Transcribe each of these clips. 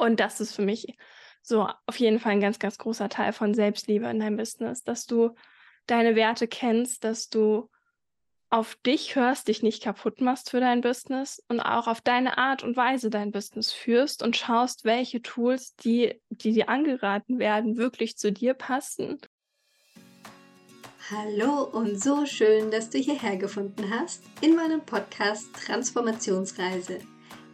Und das ist für mich so auf jeden Fall ein ganz, ganz großer Teil von Selbstliebe in deinem Business, dass du deine Werte kennst, dass du auf dich hörst, dich nicht kaputt machst für dein Business und auch auf deine Art und Weise dein Business führst und schaust, welche Tools, die, die dir angeraten werden, wirklich zu dir passen. Hallo und so schön, dass du hierher gefunden hast in meinem Podcast Transformationsreise.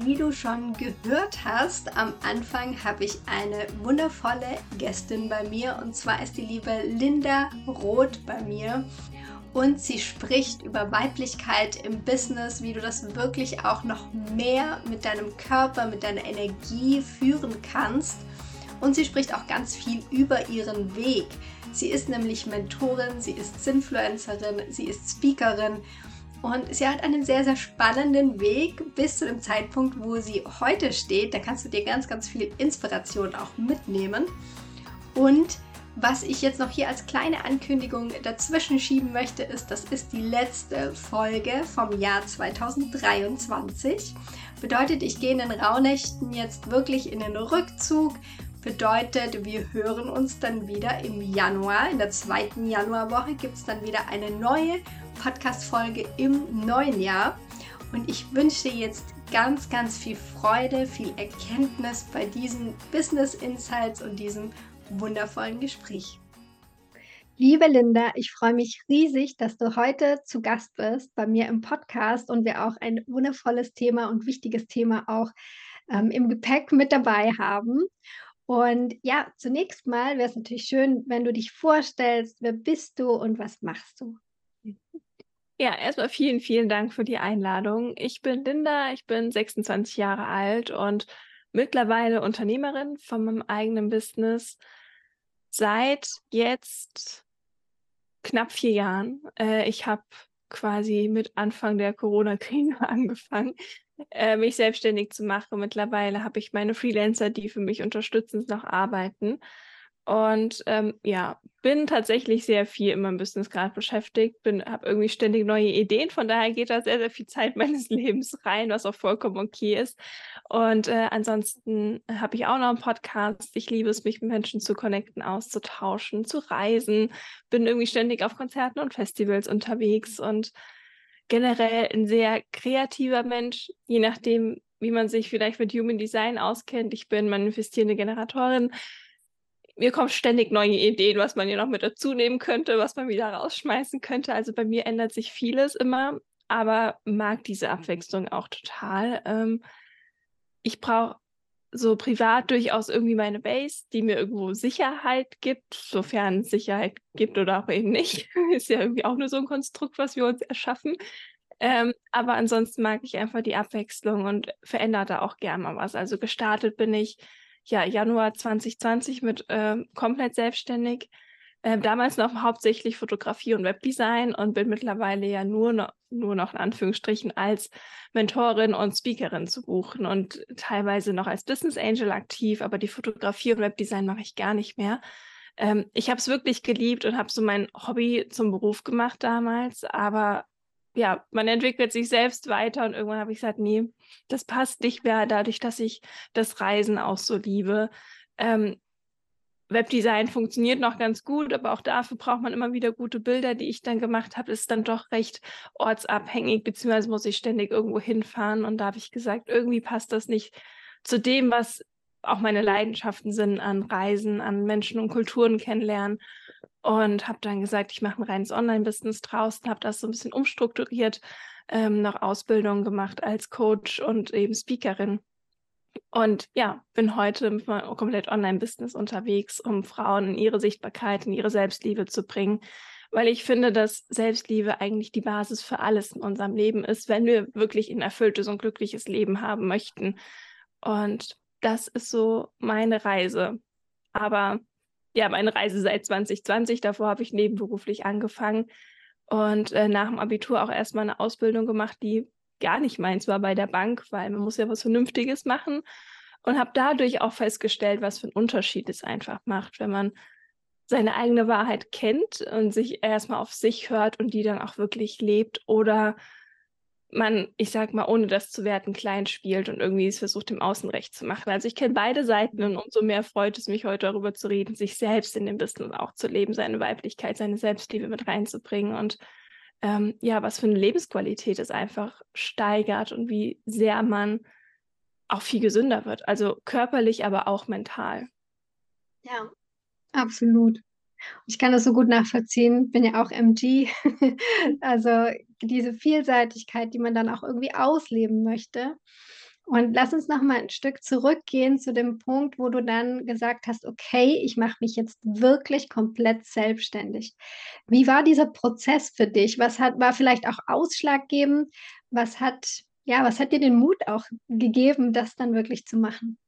Wie du schon gehört hast, am Anfang habe ich eine wundervolle Gästin bei mir und zwar ist die liebe Linda Roth bei mir und sie spricht über Weiblichkeit im Business, wie du das wirklich auch noch mehr mit deinem Körper, mit deiner Energie führen kannst. Und sie spricht auch ganz viel über ihren Weg. Sie ist nämlich Mentorin, sie ist Sinfluencerin, sie ist Speakerin und sie hat einen sehr, sehr spannenden Weg bis zu dem Zeitpunkt, wo sie heute steht. Da kannst du dir ganz, ganz viel Inspiration auch mitnehmen. Und was ich jetzt noch hier als kleine Ankündigung dazwischen schieben möchte, ist, das ist die letzte Folge vom Jahr 2023. Bedeutet, ich gehe in den Rauhnächten jetzt wirklich in den Rückzug. Bedeutet, wir hören uns dann wieder im Januar. In der zweiten Januarwoche gibt es dann wieder eine neue Podcast-Folge im neuen Jahr. Und ich wünsche dir jetzt ganz, ganz viel Freude, viel Erkenntnis bei diesen Business Insights und diesem wundervollen Gespräch. Liebe Linda, ich freue mich riesig, dass du heute zu Gast bist bei mir im Podcast und wir auch ein wundervolles Thema und wichtiges Thema auch ähm, im Gepäck mit dabei haben. Und ja, zunächst mal wäre es natürlich schön, wenn du dich vorstellst, wer bist du und was machst du? Ja, erstmal vielen, vielen Dank für die Einladung. Ich bin Linda, ich bin 26 Jahre alt und mittlerweile Unternehmerin von meinem eigenen Business seit jetzt knapp vier Jahren. Äh, ich habe quasi mit Anfang der Corona-Krise angefangen, äh, mich selbstständig zu machen. Mittlerweile habe ich meine Freelancer, die für mich unterstützend noch arbeiten. Und ähm, ja, bin tatsächlich sehr viel in meinem Business gerade beschäftigt, bin, habe irgendwie ständig neue Ideen. Von daher geht da sehr, sehr viel Zeit meines Lebens rein, was auch vollkommen okay ist. Und äh, ansonsten habe ich auch noch einen Podcast. Ich liebe es, mich mit Menschen zu connecten, auszutauschen, zu reisen. Bin irgendwie ständig auf Konzerten und Festivals unterwegs und generell ein sehr kreativer Mensch, je nachdem, wie man sich vielleicht mit Human Design auskennt. Ich bin manifestierende Generatorin mir kommen ständig neue Ideen, was man hier noch mit dazu nehmen könnte, was man wieder rausschmeißen könnte. Also bei mir ändert sich vieles immer, aber mag diese Abwechslung auch total. Ähm, ich brauche so privat durchaus irgendwie meine Base, die mir irgendwo Sicherheit gibt, sofern es Sicherheit gibt oder auch eben nicht. Ist ja irgendwie auch nur so ein Konstrukt, was wir uns erschaffen. Ähm, aber ansonsten mag ich einfach die Abwechslung und verändere da auch gerne mal was. Also gestartet bin ich ja, Januar 2020 mit äh, komplett selbstständig. Äh, damals noch hauptsächlich Fotografie und Webdesign und bin mittlerweile ja nur noch, nur noch in Anführungsstrichen als Mentorin und Speakerin zu buchen und teilweise noch als Business Angel aktiv, aber die Fotografie und Webdesign mache ich gar nicht mehr. Ähm, ich habe es wirklich geliebt und habe so mein Hobby zum Beruf gemacht damals, aber ja, man entwickelt sich selbst weiter und irgendwann habe ich gesagt, nee, das passt nicht mehr, dadurch, dass ich das Reisen auch so liebe. Ähm, Webdesign funktioniert noch ganz gut, aber auch dafür braucht man immer wieder gute Bilder, die ich dann gemacht habe. Ist dann doch recht ortsabhängig, beziehungsweise muss ich ständig irgendwo hinfahren. Und da habe ich gesagt, irgendwie passt das nicht zu dem, was auch meine Leidenschaften sind an Reisen, an Menschen und Kulturen kennenlernen und habe dann gesagt, ich mache ein reines Online-Business draußen, habe das so ein bisschen umstrukturiert, ähm, noch Ausbildung gemacht als Coach und eben Speakerin. Und ja, bin heute mit meinem komplett Online-Business unterwegs, um Frauen in ihre Sichtbarkeit, in ihre Selbstliebe zu bringen, weil ich finde, dass Selbstliebe eigentlich die Basis für alles in unserem Leben ist, wenn wir wirklich ein erfülltes und glückliches Leben haben möchten. Und das ist so meine Reise. Aber ja, meine Reise seit 2020. Davor habe ich nebenberuflich angefangen und äh, nach dem Abitur auch erstmal eine Ausbildung gemacht, die gar nicht meins war bei der Bank, weil man muss ja was Vernünftiges machen und habe dadurch auch festgestellt, was für einen Unterschied es einfach macht, wenn man seine eigene Wahrheit kennt und sich erstmal auf sich hört und die dann auch wirklich lebt oder man, ich sag mal, ohne das zu werten, klein spielt und irgendwie es versucht, dem Außen recht zu machen. Also ich kenne beide Seiten und umso mehr freut es mich heute darüber zu reden, sich selbst in dem Business auch zu leben, seine Weiblichkeit, seine Selbstliebe mit reinzubringen und ähm, ja, was für eine Lebensqualität es einfach steigert und wie sehr man auch viel gesünder wird. Also körperlich, aber auch mental. Ja, absolut. Ich kann das so gut nachvollziehen, bin ja auch MG. also diese Vielseitigkeit, die man dann auch irgendwie ausleben möchte. Und lass uns noch mal ein Stück zurückgehen zu dem Punkt, wo du dann gesagt hast: „Okay, ich mache mich jetzt wirklich komplett selbstständig.“ Wie war dieser Prozess für dich? Was hat war vielleicht auch ausschlaggebend? Was hat ja, was hat dir den Mut auch gegeben, das dann wirklich zu machen?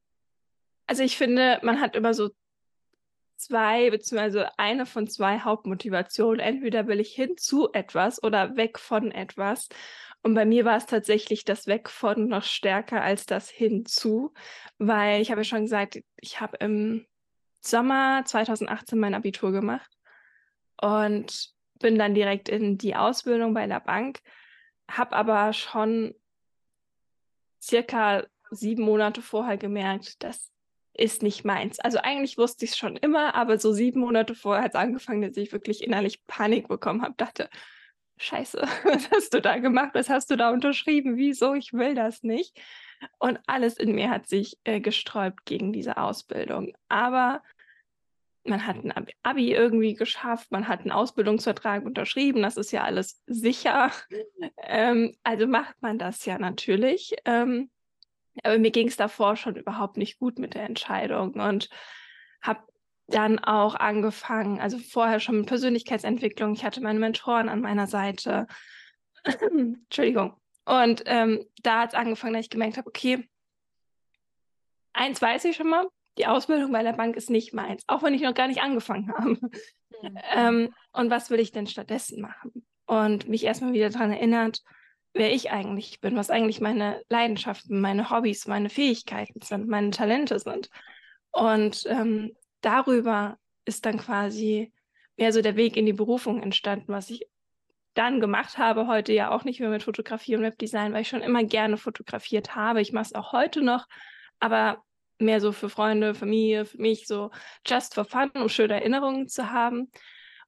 Also, ich finde, man hat immer so zwei beziehungsweise eine von zwei Hauptmotivationen. Entweder will ich hin zu etwas oder weg von etwas. Und bei mir war es tatsächlich das Weg von noch stärker als das hinzu, weil ich habe ja schon gesagt, ich habe im Sommer 2018 mein Abitur gemacht und bin dann direkt in die Ausbildung bei der Bank, habe aber schon circa sieben Monate vorher gemerkt, dass ist nicht meins. Also eigentlich wusste ich es schon immer, aber so sieben Monate vorher hat es angefangen, dass ich wirklich innerlich Panik bekommen habe, dachte, scheiße, was hast du da gemacht? Was hast du da unterschrieben? Wieso? Ich will das nicht. Und alles in mir hat sich äh, gesträubt gegen diese Ausbildung. Aber man hat ein Abi, irgendwie geschafft, man hat einen Ausbildungsvertrag unterschrieben, das ist ja alles sicher. Ähm, also macht man das ja natürlich. Ähm, aber mir ging es davor schon überhaupt nicht gut mit der Entscheidung und habe dann auch angefangen, also vorher schon mit Persönlichkeitsentwicklung. Ich hatte meine Mentoren an meiner Seite. Entschuldigung. Und ähm, da hat es angefangen, dass ich gemerkt habe, okay, eins weiß ich schon mal, die Ausbildung bei der Bank ist nicht meins, auch wenn ich noch gar nicht angefangen habe. Mhm. Ähm, und was will ich denn stattdessen machen? Und mich erstmal wieder daran erinnert, wer ich eigentlich bin, was eigentlich meine Leidenschaften, meine Hobbys, meine Fähigkeiten sind, meine Talente sind. Und ähm, darüber ist dann quasi mehr so der Weg in die Berufung entstanden, was ich dann gemacht habe, heute ja auch nicht mehr mit Fotografie und Webdesign, weil ich schon immer gerne fotografiert habe. Ich mache es auch heute noch, aber mehr so für Freunde, Familie, für mich so just for fun, um schöne Erinnerungen zu haben.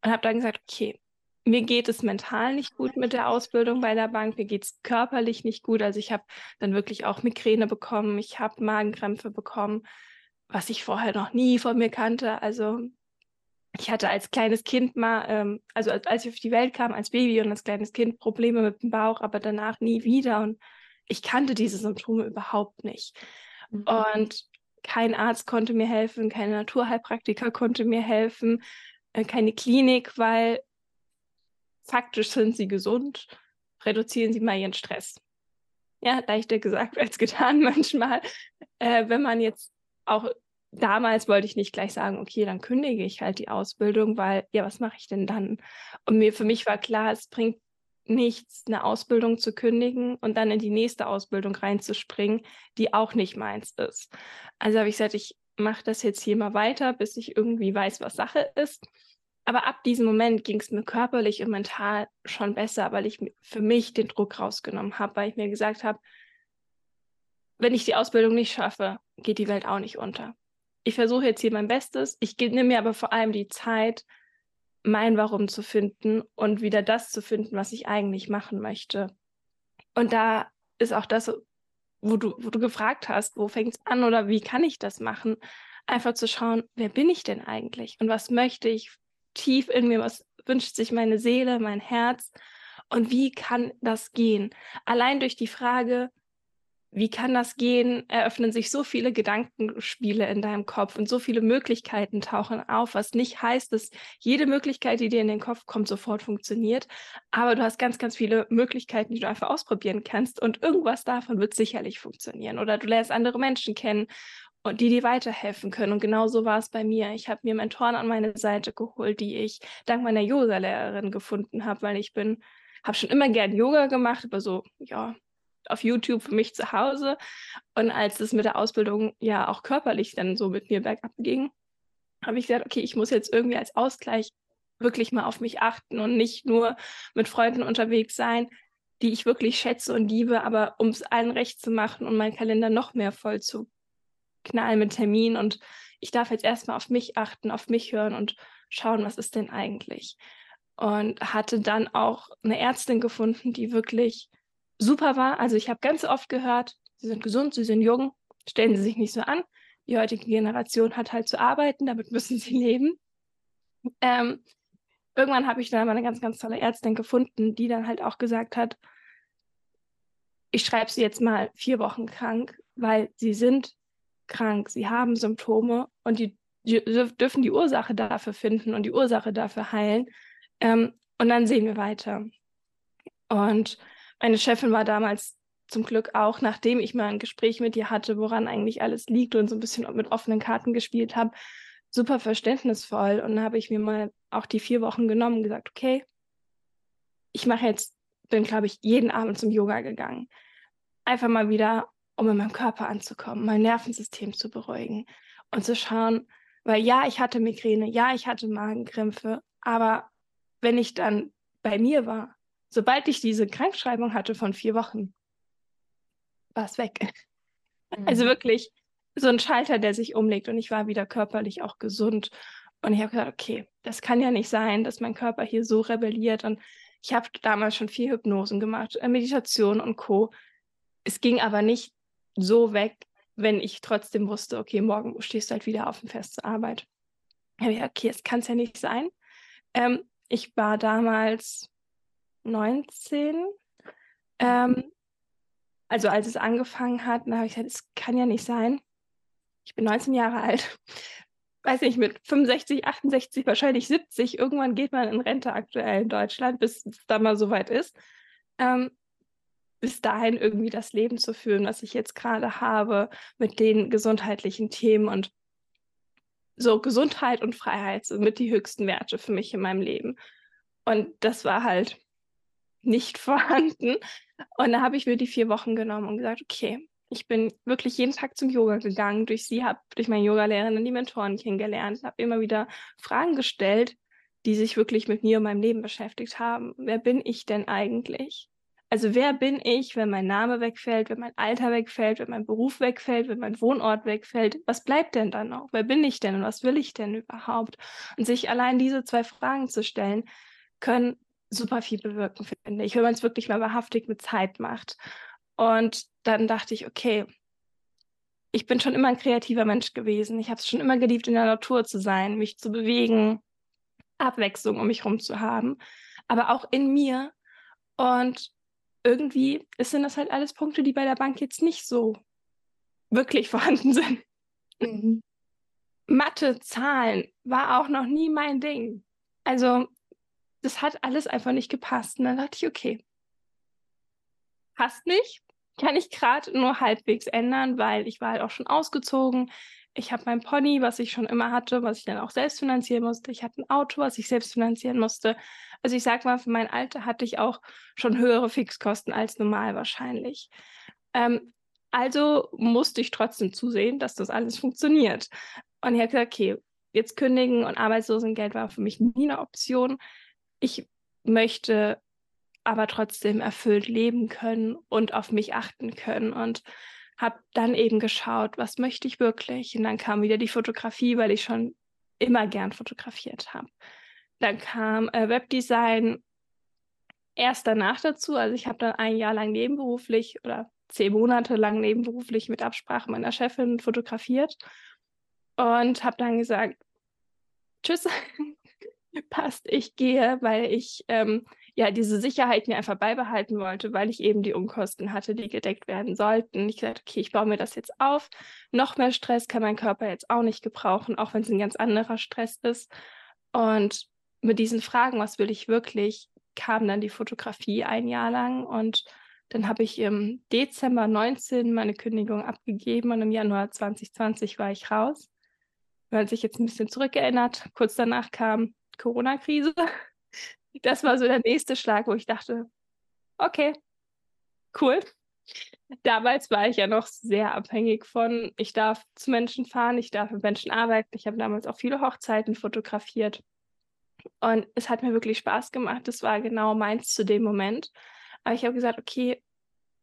Und habe dann gesagt, okay, mir geht es mental nicht gut mit der Ausbildung bei der Bank, mir geht es körperlich nicht gut. Also ich habe dann wirklich auch Migräne bekommen, ich habe Magenkrämpfe bekommen, was ich vorher noch nie von mir kannte. Also ich hatte als kleines Kind mal, ähm, also als, als, ich auf die Welt kam, als Baby und als kleines Kind Probleme mit dem Bauch, aber danach nie wieder. Und ich kannte diese Symptome überhaupt nicht. Mhm. Und kein Arzt konnte mir helfen, keine Naturheilpraktiker konnte mir helfen, äh, keine Klinik, weil faktisch sind sie gesund, reduzieren sie mal ihren Stress. Ja, leichter gesagt als getan manchmal. Äh, wenn man jetzt auch damals wollte ich nicht gleich sagen, okay, dann kündige ich halt die Ausbildung, weil ja, was mache ich denn dann? Und mir für mich war klar, es bringt nichts, eine Ausbildung zu kündigen und dann in die nächste Ausbildung reinzuspringen, die auch nicht meins ist. Also habe ich gesagt, ich mache das jetzt hier mal weiter, bis ich irgendwie weiß, was Sache ist. Aber ab diesem Moment ging es mir körperlich und mental schon besser, weil ich für mich den Druck rausgenommen habe, weil ich mir gesagt habe, wenn ich die Ausbildung nicht schaffe, geht die Welt auch nicht unter. Ich versuche jetzt hier mein Bestes. Ich nehme mir aber vor allem die Zeit, mein Warum zu finden und wieder das zu finden, was ich eigentlich machen möchte. Und da ist auch das, wo du, wo du gefragt hast, wo fängt es an oder wie kann ich das machen? Einfach zu schauen, wer bin ich denn eigentlich und was möchte ich tief in mir, was wünscht sich meine Seele, mein Herz und wie kann das gehen? Allein durch die Frage, wie kann das gehen, eröffnen sich so viele Gedankenspiele in deinem Kopf und so viele Möglichkeiten tauchen auf, was nicht heißt, dass jede Möglichkeit, die dir in den Kopf kommt, sofort funktioniert. Aber du hast ganz, ganz viele Möglichkeiten, die du einfach ausprobieren kannst und irgendwas davon wird sicherlich funktionieren. Oder du lernst andere Menschen kennen und die dir weiterhelfen können. Und genau so war es bei mir. Ich habe mir Mentoren an meine Seite geholt, die ich dank meiner Yoga-Lehrerin gefunden habe, weil ich bin, habe schon immer gern Yoga gemacht, aber so, ja, auf YouTube für mich zu Hause. Und als es mit der Ausbildung ja auch körperlich dann so mit mir bergab ging, habe ich gesagt, okay, ich muss jetzt irgendwie als Ausgleich wirklich mal auf mich achten und nicht nur mit Freunden unterwegs sein, die ich wirklich schätze und liebe, aber um es allen recht zu machen und meinen Kalender noch mehr voll zu knallen mit Terminen. Und ich darf jetzt erstmal auf mich achten, auf mich hören und schauen, was ist denn eigentlich. Und hatte dann auch eine Ärztin gefunden, die wirklich super war. Also ich habe ganz oft gehört, sie sind gesund, sie sind jung, stellen sie sich nicht so an. Die heutige Generation hat halt zu arbeiten, damit müssen sie leben. Ähm, irgendwann habe ich dann aber eine ganz, ganz tolle Ärztin gefunden, die dann halt auch gesagt hat, ich schreibe sie jetzt mal vier Wochen krank, weil sie sind krank, sie haben Symptome und die, die dürfen die Ursache dafür finden und die Ursache dafür heilen. Ähm, und dann sehen wir weiter. Und meine Chefin war damals zum Glück auch, nachdem ich mal ein Gespräch mit ihr hatte, woran eigentlich alles liegt und so ein bisschen mit offenen Karten gespielt habe, super verständnisvoll. Und dann habe ich mir mal auch die vier Wochen genommen und gesagt, okay, ich mache jetzt, bin, glaube ich, jeden Abend zum Yoga gegangen. Einfach mal wieder, um in meinem Körper anzukommen, mein Nervensystem zu beruhigen und zu schauen, weil ja, ich hatte Migräne, ja, ich hatte Magenkrämpfe, aber wenn ich dann bei mir war, sobald ich diese Krankschreibung hatte von vier Wochen, war es weg. Also mhm. Also wirklich so ein Schalter, der sich umlegt und ich war wieder körperlich auch gesund. Und ich habe gesagt, okay, das kann ja nicht sein, dass mein Körper hier so rebelliert. Und ich habe damals schon viel Hypnosen gemacht, äh, Meditation und Co. Es ging aber nicht so weg, wenn ich trotzdem wusste, okay, morgen stehst du halt wieder auf dem Fest zur Arbeit. Ich okay, es kann es ja nicht sein. Ähm, ich war damals 19. Ähm, also als es angefangen hat, dann habe ich gesagt, es kann ja nicht sein. Ich bin 19 Jahre alt. Weiß nicht, mit 65, 68, wahrscheinlich 70. Irgendwann geht man in Rente aktuell in Deutschland, bis es da mal soweit ist. Ähm, bis dahin irgendwie das Leben zu führen, was ich jetzt gerade habe, mit den gesundheitlichen Themen und so Gesundheit und Freiheit sind mit die höchsten Werte für mich in meinem Leben. Und das war halt nicht vorhanden. Und da habe ich mir die vier Wochen genommen und gesagt, okay, ich bin wirklich jeden Tag zum Yoga gegangen. Durch sie habe durch meine Yogalehrerin die Mentoren kennengelernt, habe immer wieder Fragen gestellt, die sich wirklich mit mir und meinem Leben beschäftigt haben. Wer bin ich denn eigentlich? Also wer bin ich, wenn mein Name wegfällt, wenn mein Alter wegfällt, wenn mein Beruf wegfällt, wenn mein Wohnort wegfällt? Was bleibt denn dann noch? Wer bin ich denn und was will ich denn überhaupt? Und sich allein diese zwei Fragen zu stellen, können super viel bewirken, finde ich, wenn man es wirklich mal wahrhaftig mit Zeit macht. Und dann dachte ich, okay, ich bin schon immer ein kreativer Mensch gewesen. Ich habe es schon immer geliebt, in der Natur zu sein, mich zu bewegen, Abwechslung um mich herum zu haben, aber auch in mir. Und irgendwie sind das halt alles Punkte, die bei der Bank jetzt nicht so wirklich vorhanden sind. Mhm. Mathe, Zahlen war auch noch nie mein Ding. Also das hat alles einfach nicht gepasst. Und dann dachte ich, okay, passt nicht, kann ich gerade nur halbwegs ändern, weil ich war halt auch schon ausgezogen. Ich habe mein Pony, was ich schon immer hatte, was ich dann auch selbst finanzieren musste. Ich hatte ein Auto, was ich selbst finanzieren musste. Also ich sag mal, für mein Alter hatte ich auch schon höhere Fixkosten als normal wahrscheinlich. Ähm, also musste ich trotzdem zusehen, dass das alles funktioniert. Und ich habe gesagt, okay, jetzt kündigen und Arbeitslosengeld war für mich nie eine Option ich möchte aber trotzdem erfüllt leben können und auf mich achten können und habe dann eben geschaut, was möchte ich wirklich? Und dann kam wieder die Fotografie, weil ich schon immer gern fotografiert habe. Dann kam äh, Webdesign erst danach dazu. Also ich habe dann ein Jahr lang nebenberuflich oder zehn Monate lang nebenberuflich mit Absprache meiner Chefin fotografiert und habe dann gesagt, tschüss, passt, ich gehe, weil ich ähm, ja diese Sicherheit mir einfach beibehalten wollte, weil ich eben die Umkosten hatte, die gedeckt werden sollten. Ich sagte, okay, ich baue mir das jetzt auf. Noch mehr Stress kann mein Körper jetzt auch nicht gebrauchen, auch wenn es ein ganz anderer Stress ist. Und mit diesen Fragen, was will ich wirklich, kam dann die Fotografie ein Jahr lang und Dann habe ich im Dezember 19 meine Kündigung abgegeben und im Januar 2020 war ich raus. Wenn man sich jetzt ein bisschen zurückerinnert, kurz danach kam Corona-Krise. Das war so der nächste Schlag, wo ich dachte, okay, cool. Damals war ich ja noch sehr abhängig von, ich darf zu Menschen fahren, ich darf mit Menschen arbeiten. Ich habe damals auch viele Hochzeiten fotografiert. Und es hat mir wirklich Spaß gemacht. Das war genau meins zu dem Moment. Aber ich habe gesagt, okay,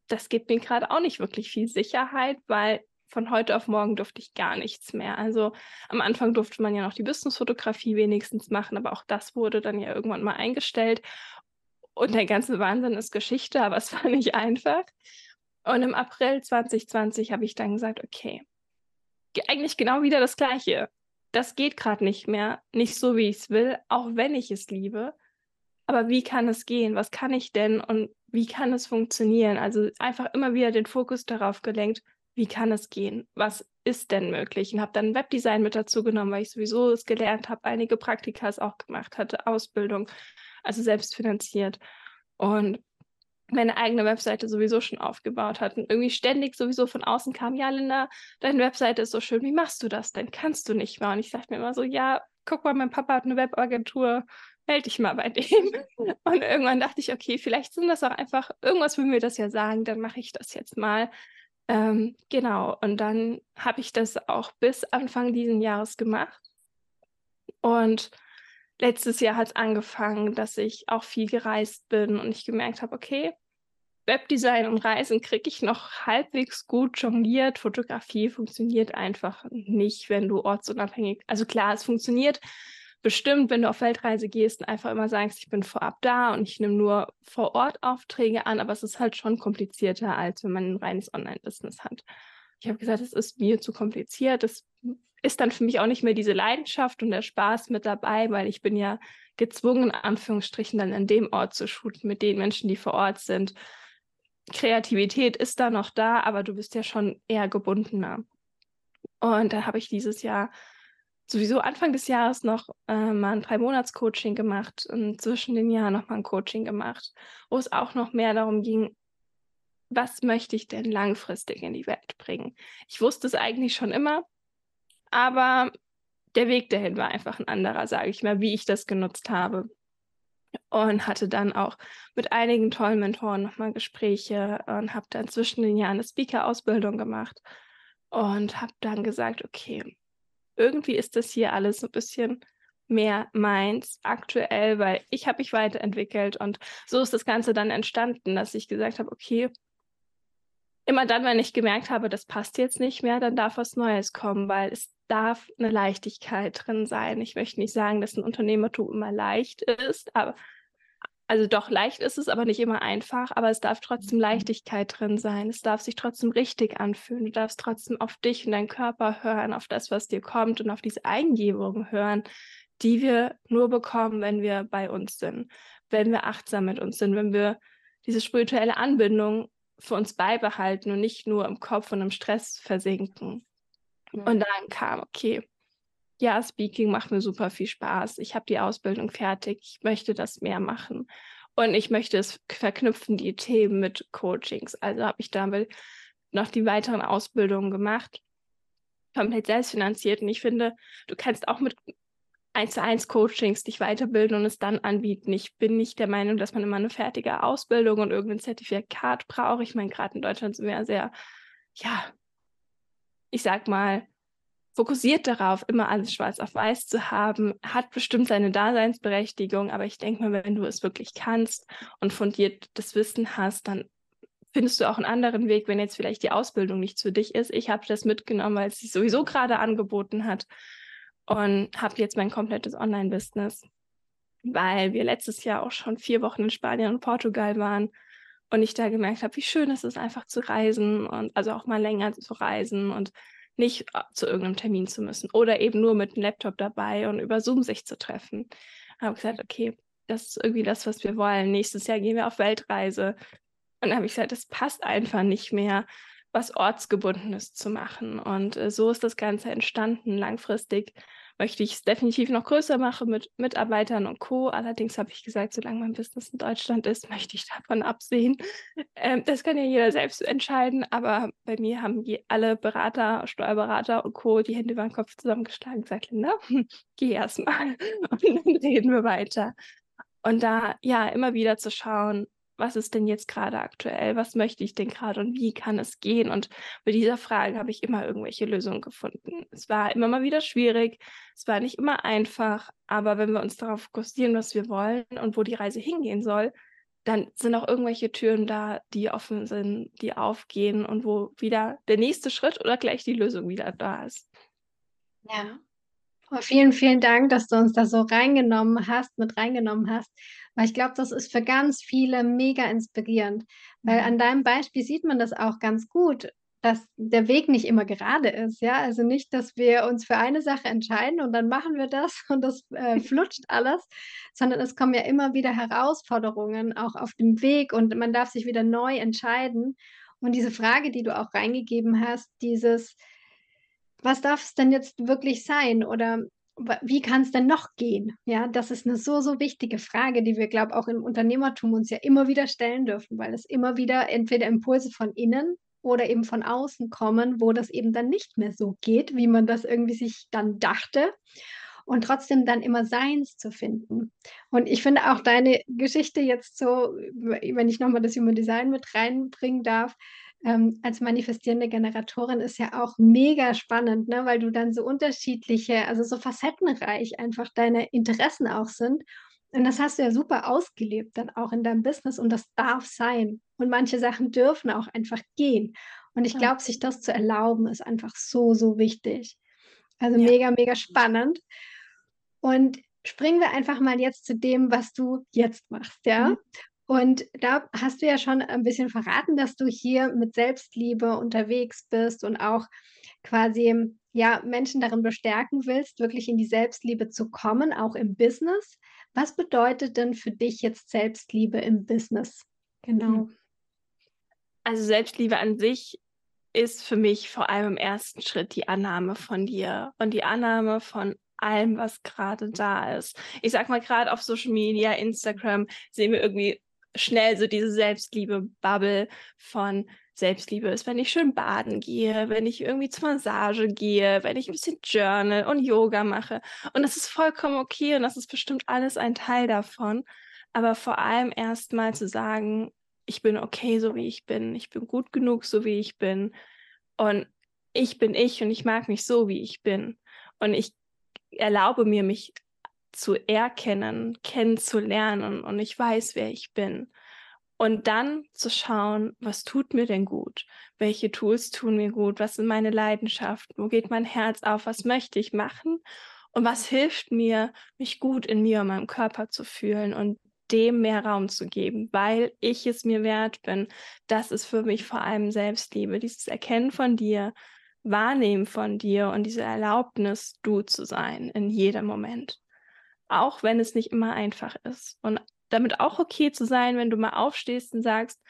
das gibt mir gerade auch nicht wirklich viel Sicherheit, weil von heute auf morgen durfte ich gar nichts mehr. Also am Anfang durfte man ja noch die Businessfotografie wenigstens machen, aber auch das wurde dann ja irgendwann mal eingestellt. Und der ganze Wahnsinn ist Geschichte, aber es war nicht einfach. Und im April 2020 habe ich dann gesagt, okay, eigentlich genau wieder das Gleiche. Das geht gerade nicht mehr, nicht so, wie ich es will, auch wenn ich es liebe. Aber wie kann es gehen? Was kann ich denn und wie kann es funktionieren? Also einfach immer wieder den Fokus darauf gelenkt, wie kann es gehen? Was ist denn möglich? Und habe dann Webdesign mit dazu genommen, weil ich sowieso es gelernt habe, einige Praktikas auch gemacht hatte, Ausbildung, also selbst finanziert. Und meine eigene Webseite sowieso schon aufgebaut hat und irgendwie ständig sowieso von außen kam, ja, Linda, deine Webseite ist so schön, wie machst du das denn? Kannst du nicht mal? Und ich sagte mir immer so, ja, guck mal, mein Papa hat eine Webagentur, melde dich mal bei dem. Und irgendwann dachte ich, okay, vielleicht sind das auch einfach, irgendwas will mir das ja sagen, dann mache ich das jetzt mal. Ähm, genau, und dann habe ich das auch bis Anfang diesen Jahres gemacht. Und letztes Jahr hat es angefangen, dass ich auch viel gereist bin und ich gemerkt habe, okay, Webdesign und Reisen kriege ich noch halbwegs gut jongliert. Fotografie funktioniert einfach nicht, wenn du ortsunabhängig, also klar, es funktioniert bestimmt, wenn du auf Weltreise gehst einfach immer sagst, ich bin vorab da und ich nehme nur vor Ort Aufträge an, aber es ist halt schon komplizierter, als wenn man ein reines Online-Business hat. Ich habe gesagt, es ist mir zu kompliziert. Es ist dann für mich auch nicht mehr diese Leidenschaft und der Spaß mit dabei, weil ich bin ja gezwungen, in Anführungsstrichen, dann an dem Ort zu shooten mit den Menschen, die vor Ort sind. Kreativität ist da noch da, aber du bist ja schon eher gebundener. Und da habe ich dieses Jahr sowieso Anfang des Jahres noch äh, mal ein Drei-Monats-Coaching gemacht und zwischen den Jahren noch mal ein Coaching gemacht, wo es auch noch mehr darum ging, was möchte ich denn langfristig in die Welt bringen? Ich wusste es eigentlich schon immer, aber der Weg dahin war einfach ein anderer, sage ich mal, wie ich das genutzt habe. Und hatte dann auch mit einigen tollen Mentoren nochmal Gespräche und habe dann zwischen den Jahren eine Speaker-Ausbildung gemacht und habe dann gesagt, okay, irgendwie ist das hier alles ein bisschen mehr meins aktuell, weil ich habe mich weiterentwickelt und so ist das Ganze dann entstanden, dass ich gesagt habe, okay, immer dann, wenn ich gemerkt habe, das passt jetzt nicht mehr, dann darf was Neues kommen, weil es darf eine Leichtigkeit drin sein. Ich möchte nicht sagen, dass ein Unternehmertum immer leicht ist, aber also doch leicht ist es, aber nicht immer einfach, aber es darf trotzdem mhm. Leichtigkeit drin sein. Es darf sich trotzdem richtig anfühlen. Du darfst trotzdem auf dich und deinen Körper hören, auf das, was dir kommt und auf diese Eingebungen hören, die wir nur bekommen, wenn wir bei uns sind, wenn wir achtsam mit uns sind, wenn wir diese spirituelle Anbindung für uns beibehalten und nicht nur im Kopf und im Stress versinken. Mhm. Und dann kam, okay, ja, Speaking macht mir super viel Spaß. Ich habe die Ausbildung fertig. Ich möchte das mehr machen. Und ich möchte es verknüpfen, die Themen mit Coachings. Also habe ich damit noch die weiteren Ausbildungen gemacht, komplett selbstfinanziert. Und ich finde, du kannst auch mit eins zu eins Coachings dich weiterbilden und es dann anbieten. Ich bin nicht der Meinung, dass man immer eine fertige Ausbildung und irgendein Zertifikat braucht. Ich meine, gerade in Deutschland sind wir ja sehr, ja, ich sag mal, fokussiert darauf, immer alles schwarz auf weiß zu haben, hat bestimmt seine Daseinsberechtigung, aber ich denke mal, wenn du es wirklich kannst und fundiert das Wissen hast, dann findest du auch einen anderen Weg, wenn jetzt vielleicht die Ausbildung nicht für dich ist. Ich habe das mitgenommen, weil es sich sowieso gerade angeboten hat und habe jetzt mein komplettes Online-Business, weil wir letztes Jahr auch schon vier Wochen in Spanien und Portugal waren und ich da gemerkt habe, wie schön es ist, einfach zu reisen und also auch mal länger zu reisen und nicht äh, zu irgendeinem Termin zu müssen oder eben nur mit einem Laptop dabei und über Zoom sich zu treffen. Habe gesagt, okay, das ist irgendwie das, was wir wollen. Nächstes Jahr gehen wir auf Weltreise. Und habe ich gesagt, das passt einfach nicht mehr, was Ortsgebundenes zu machen. Und äh, so ist das Ganze entstanden. Langfristig möchte ich es definitiv noch größer machen mit Mitarbeitern und Co. Allerdings habe ich gesagt, solange mein Business in Deutschland ist, möchte ich davon absehen. Ähm, das kann ja jeder selbst entscheiden, aber bei mir haben die alle Berater, Steuerberater und Co. die Hände über den Kopf zusammengeschlagen und gesagt, Linda, geh erst mal und dann reden wir weiter. Und da ja immer wieder zu schauen, was ist denn jetzt gerade aktuell, was möchte ich denn gerade und wie kann es gehen? Und bei dieser Frage habe ich immer irgendwelche Lösungen gefunden. Es war immer mal wieder schwierig, es war nicht immer einfach, aber wenn wir uns darauf fokussieren, was wir wollen und wo die Reise hingehen soll, dann sind auch irgendwelche Türen da, die offen sind, die aufgehen und wo wieder der nächste Schritt oder gleich die Lösung wieder da ist. Ja. Vielen, vielen Dank, dass du uns da so reingenommen hast, mit reingenommen hast. Weil ich glaube, das ist für ganz viele mega inspirierend. Weil an mhm. deinem Beispiel sieht man das auch ganz gut, dass der Weg nicht immer gerade ist. Ja, also nicht, dass wir uns für eine Sache entscheiden und dann machen wir das und das äh, flutscht alles, sondern es kommen ja immer wieder Herausforderungen auch auf dem Weg und man darf sich wieder neu entscheiden. Und diese Frage, die du auch reingegeben hast, dieses, was darf es denn jetzt wirklich sein? Oder wie kann es denn noch gehen? Ja, das ist eine so, so wichtige Frage, die wir, glaube ich, auch im Unternehmertum uns ja immer wieder stellen dürfen, weil es immer wieder entweder Impulse von innen oder eben von außen kommen, wo das eben dann nicht mehr so geht, wie man das irgendwie sich dann dachte. Und trotzdem dann immer Seins zu finden. Und ich finde auch deine Geschichte jetzt so, wenn ich nochmal das Human Design mit reinbringen darf, ähm, als manifestierende Generatorin ist ja auch mega spannend, ne? weil du dann so unterschiedliche, also so facettenreich einfach deine Interessen auch sind. Und das hast du ja super ausgelebt dann auch in deinem Business und das darf sein. Und manche Sachen dürfen auch einfach gehen. Und ich glaube, sich das zu erlauben, ist einfach so, so wichtig. Also ja. mega, mega spannend. Und springen wir einfach mal jetzt zu dem, was du jetzt machst, ja? Mhm. Und da hast du ja schon ein bisschen verraten, dass du hier mit Selbstliebe unterwegs bist und auch quasi ja Menschen darin bestärken willst, wirklich in die Selbstliebe zu kommen, auch im Business. Was bedeutet denn für dich jetzt Selbstliebe im Business? Genau. Also Selbstliebe an sich ist für mich vor allem im ersten Schritt die Annahme von dir und die Annahme von allem, was gerade da ist. Ich sag mal, gerade auf Social Media, Instagram sehen wir irgendwie schnell so diese Selbstliebe-Bubble von Selbstliebe ist, wenn ich schön baden gehe, wenn ich irgendwie zur Massage gehe, wenn ich ein bisschen Journal und Yoga mache. Und das ist vollkommen okay und das ist bestimmt alles ein Teil davon. Aber vor allem erstmal zu sagen, ich bin okay, so wie ich bin. Ich bin gut genug, so wie ich bin. Und ich bin ich und ich mag mich so, wie ich bin. Und ich erlaube mir, mich zu erkennen, kennenzulernen und ich weiß, wer ich bin. Und dann zu schauen, was tut mir denn gut? Welche Tools tun mir gut? Was sind meine Leidenschaften? Wo geht mein Herz auf? Was möchte ich machen? Und was hilft mir, mich gut in mir und meinem Körper zu fühlen und dem mehr Raum zu geben, weil ich es mir wert bin. Das ist für mich vor allem Selbstliebe, dieses Erkennen von dir, Wahrnehmen von dir und diese Erlaubnis, du zu sein in jedem Moment auch wenn es nicht immer einfach ist. Und damit auch okay zu sein, wenn du mal aufstehst und sagst,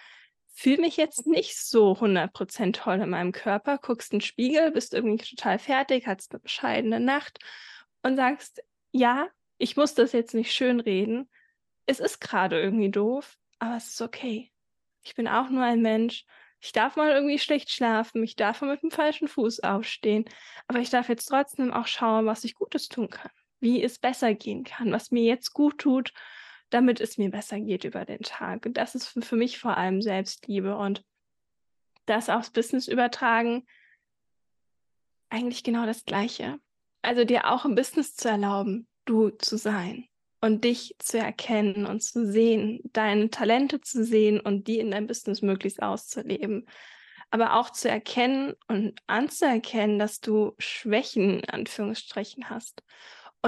fühle mich jetzt nicht so 100% toll in meinem Körper, guckst in den Spiegel, bist irgendwie total fertig, hast eine bescheidene Nacht und sagst, ja, ich muss das jetzt nicht schön reden. Es ist gerade irgendwie doof, aber es ist okay. Ich bin auch nur ein Mensch. Ich darf mal irgendwie schlecht schlafen, ich darf mal mit dem falschen Fuß aufstehen, aber ich darf jetzt trotzdem auch schauen, was ich Gutes tun kann wie es besser gehen kann, was mir jetzt gut tut, damit es mir besser geht über den Tag. Und das ist für, für mich vor allem Selbstliebe und das aufs Business übertragen, eigentlich genau das Gleiche. Also dir auch im Business zu erlauben, du zu sein und dich zu erkennen und zu sehen, deine Talente zu sehen und die in deinem Business möglichst auszuleben. Aber auch zu erkennen und anzuerkennen, dass du Schwächen, in Anführungsstrichen, hast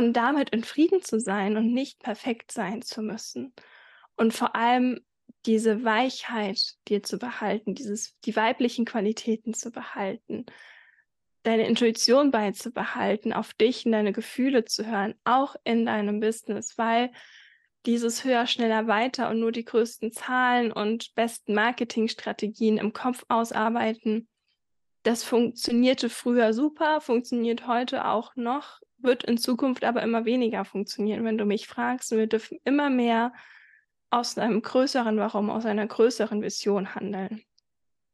und damit in Frieden zu sein und nicht perfekt sein zu müssen. Und vor allem diese Weichheit dir zu behalten, dieses, die weiblichen Qualitäten zu behalten, deine Intuition beizubehalten, auf dich und deine Gefühle zu hören, auch in deinem Business, weil dieses höher, schneller, weiter und nur die größten Zahlen und besten Marketingstrategien im Kopf ausarbeiten, das funktionierte früher super, funktioniert heute auch noch wird in Zukunft aber immer weniger funktionieren, wenn du mich fragst. wir dürfen immer mehr aus einem größeren Warum, aus einer größeren Vision handeln.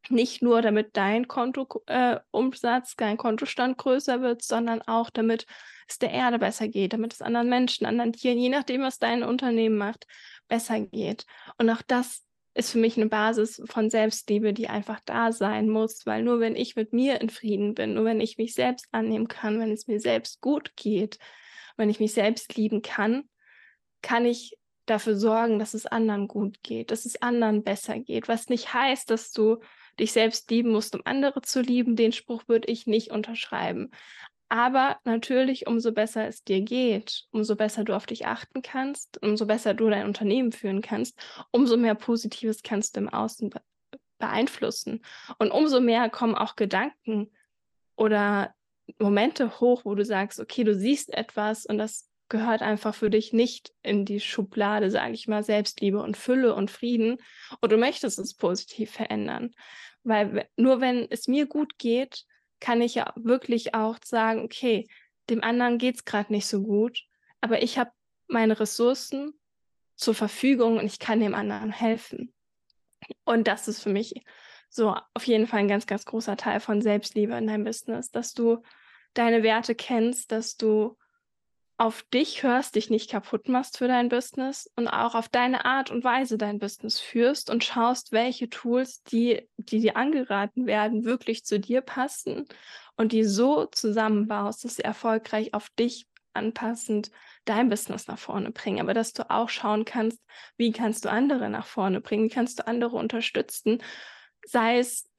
Nicht nur, damit dein Kontoumsatz, äh, dein Kontostand größer wird, sondern auch, damit es der Erde besser geht, damit es anderen Menschen, anderen Tieren, je nachdem, was dein Unternehmen macht, besser geht. Und auch das ist für mich eine Basis von Selbstliebe, die einfach da sein muss, weil nur wenn ich mit mir in Frieden bin, nur wenn ich mich selbst annehmen kann, wenn es mir selbst gut geht, wenn ich mich selbst lieben kann, kann ich dafür sorgen, dass es anderen gut geht, dass es anderen besser geht. Was nicht heißt, dass du dich selbst lieben musst, um andere zu lieben. Den Spruch würde ich nicht unterschreiben. Aber natürlich, umso besser es dir geht, umso besser du auf dich achten kannst, umso besser du dein Unternehmen führen kannst, umso mehr Positives kannst du im Außen be beeinflussen. Und umso mehr kommen auch Gedanken oder Momente hoch, wo du sagst, okay, du siehst etwas und das gehört einfach für dich nicht in die Schublade, sage ich mal, Selbstliebe und Fülle und Frieden. Und du möchtest es positiv verändern. Weil nur wenn es mir gut geht, kann ich ja wirklich auch sagen, okay, dem anderen geht es gerade nicht so gut, aber ich habe meine Ressourcen zur Verfügung und ich kann dem anderen helfen. Und das ist für mich so auf jeden Fall ein ganz, ganz großer Teil von Selbstliebe in deinem Business, dass du deine Werte kennst, dass du auf dich hörst, dich nicht kaputt machst für dein Business und auch auf deine Art und Weise dein Business führst und schaust, welche Tools, die, die dir angeraten werden, wirklich zu dir passen und die so zusammenbaust, dass sie erfolgreich auf dich anpassend dein Business nach vorne bringen. Aber dass du auch schauen kannst, wie kannst du andere nach vorne bringen, wie kannst du andere unterstützen, sei es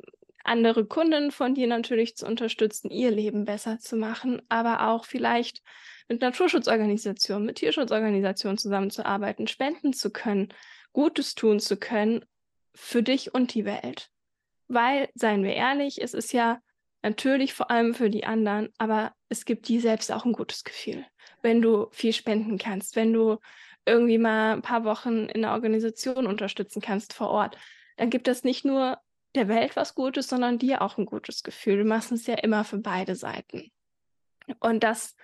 andere Kunden von dir natürlich zu unterstützen, ihr Leben besser zu machen, aber auch vielleicht mit Naturschutzorganisationen, mit Tierschutzorganisationen zusammenzuarbeiten, spenden zu können, Gutes tun zu können für dich und die Welt. Weil, seien wir ehrlich, es ist ja natürlich vor allem für die anderen, aber es gibt dir selbst auch ein gutes Gefühl, wenn du viel spenden kannst, wenn du irgendwie mal ein paar Wochen in einer Organisation unterstützen kannst vor Ort, dann gibt das nicht nur der Welt was Gutes, sondern dir auch ein gutes Gefühl. Du machst es ja immer für beide Seiten. Und das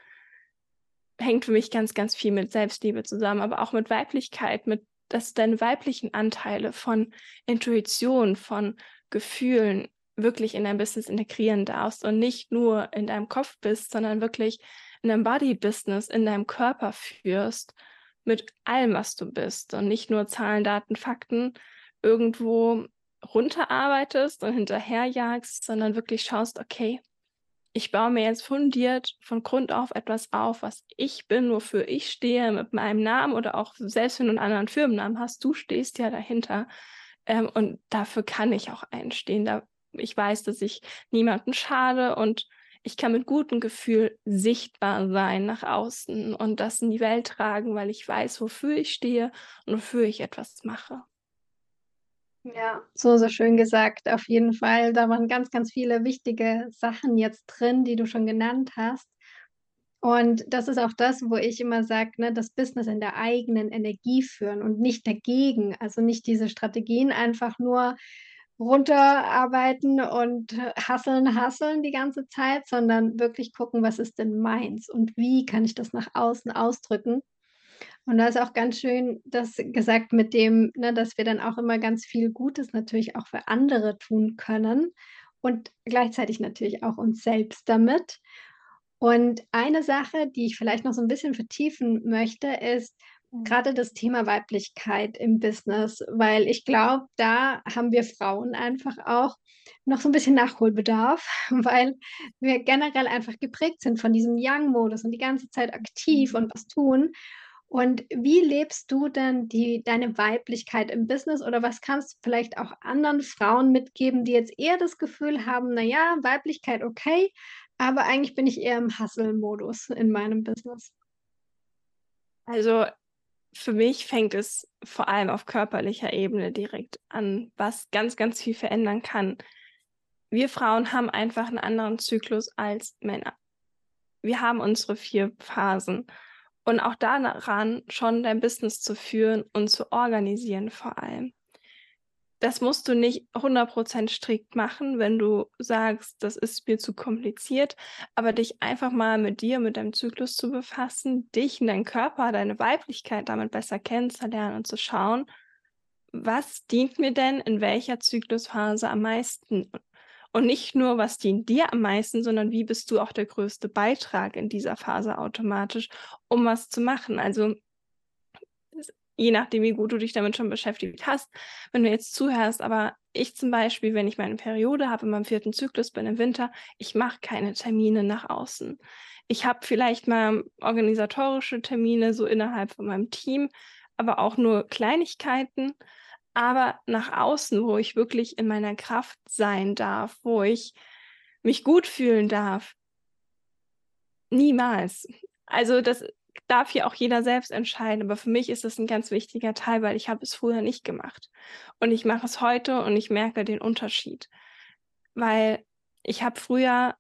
hängt für mich ganz, ganz viel mit Selbstliebe zusammen, aber auch mit Weiblichkeit, mit dass deine weiblichen Anteile von Intuition, von Gefühlen wirklich in dein Business integrieren darfst und nicht nur in deinem Kopf bist, sondern wirklich in deinem Body-Business, in deinem Körper führst, mit allem, was du bist und nicht nur Zahlen, Daten, Fakten irgendwo runterarbeitest und hinterherjagst, sondern wirklich schaust, okay, ich baue mir jetzt fundiert von Grund auf etwas auf, was ich bin, wofür ich stehe, mit meinem Namen oder auch selbst wenn du einen anderen Firmennamen hast, du stehst ja dahinter. Ähm, und dafür kann ich auch einstehen. Da, ich weiß, dass ich niemanden schade und ich kann mit gutem Gefühl sichtbar sein nach außen und das in die Welt tragen, weil ich weiß, wofür ich stehe und wofür ich etwas mache. Ja, so, so schön gesagt. Auf jeden Fall. Da waren ganz, ganz viele wichtige Sachen jetzt drin, die du schon genannt hast. Und das ist auch das, wo ich immer sage, ne, das Business in der eigenen Energie führen und nicht dagegen. Also nicht diese Strategien einfach nur runterarbeiten und hasseln, hasseln die ganze Zeit, sondern wirklich gucken, was ist denn meins und wie kann ich das nach außen ausdrücken. Und da ist auch ganz schön das gesagt mit dem, ne, dass wir dann auch immer ganz viel Gutes natürlich auch für andere tun können und gleichzeitig natürlich auch uns selbst damit. Und eine Sache, die ich vielleicht noch so ein bisschen vertiefen möchte, ist mhm. gerade das Thema Weiblichkeit im Business, weil ich glaube, da haben wir Frauen einfach auch noch so ein bisschen Nachholbedarf, weil wir generell einfach geprägt sind von diesem Young-Modus und die ganze Zeit aktiv mhm. und was tun. Und wie lebst du denn die deine Weiblichkeit im Business oder was kannst du vielleicht auch anderen Frauen mitgeben, die jetzt eher das Gefühl haben: „Na ja, Weiblichkeit okay, aber eigentlich bin ich eher im Hustle-Modus in meinem Business?“ Also, für mich fängt es vor allem auf körperlicher Ebene direkt an, was ganz, ganz viel verändern kann. Wir Frauen haben einfach einen anderen Zyklus als Männer. Wir haben unsere vier Phasen. Und auch daran schon dein Business zu führen und zu organisieren vor allem. das musst du nicht 100% strikt machen, wenn du sagst, das ist mir zu kompliziert, aber dich einfach mal mit dir, mit deinem Zyklus zu befassen, dich und deinen Körper, deine Weiblichkeit damit besser kennenzulernen und zu schauen, was dient mir denn in welcher Zyklusphase am meisten? Und nicht nur, was dient dir am meisten, sondern wie bist du auch der größte Beitrag in dieser Phase automatisch, um was zu machen. Also je nachdem, wie gut du dich damit schon beschäftigt hast, wenn du jetzt zuhörst. Aber ich zum Beispiel, wenn ich meine Periode habe in meinem vierten Zyklus, bin im Winter, ich mache keine Termine nach außen. Ich habe vielleicht mal organisatorische Termine so innerhalb von meinem Team, aber auch nur Kleinigkeiten. Aber nach außen, wo ich wirklich in meiner Kraft sein darf, wo ich mich gut fühlen darf, niemals. Also das darf hier auch jeder selbst entscheiden. Aber für mich ist das ein ganz wichtiger Teil, weil ich habe es früher nicht gemacht. Und ich mache es heute und ich merke den Unterschied. Weil ich habe früher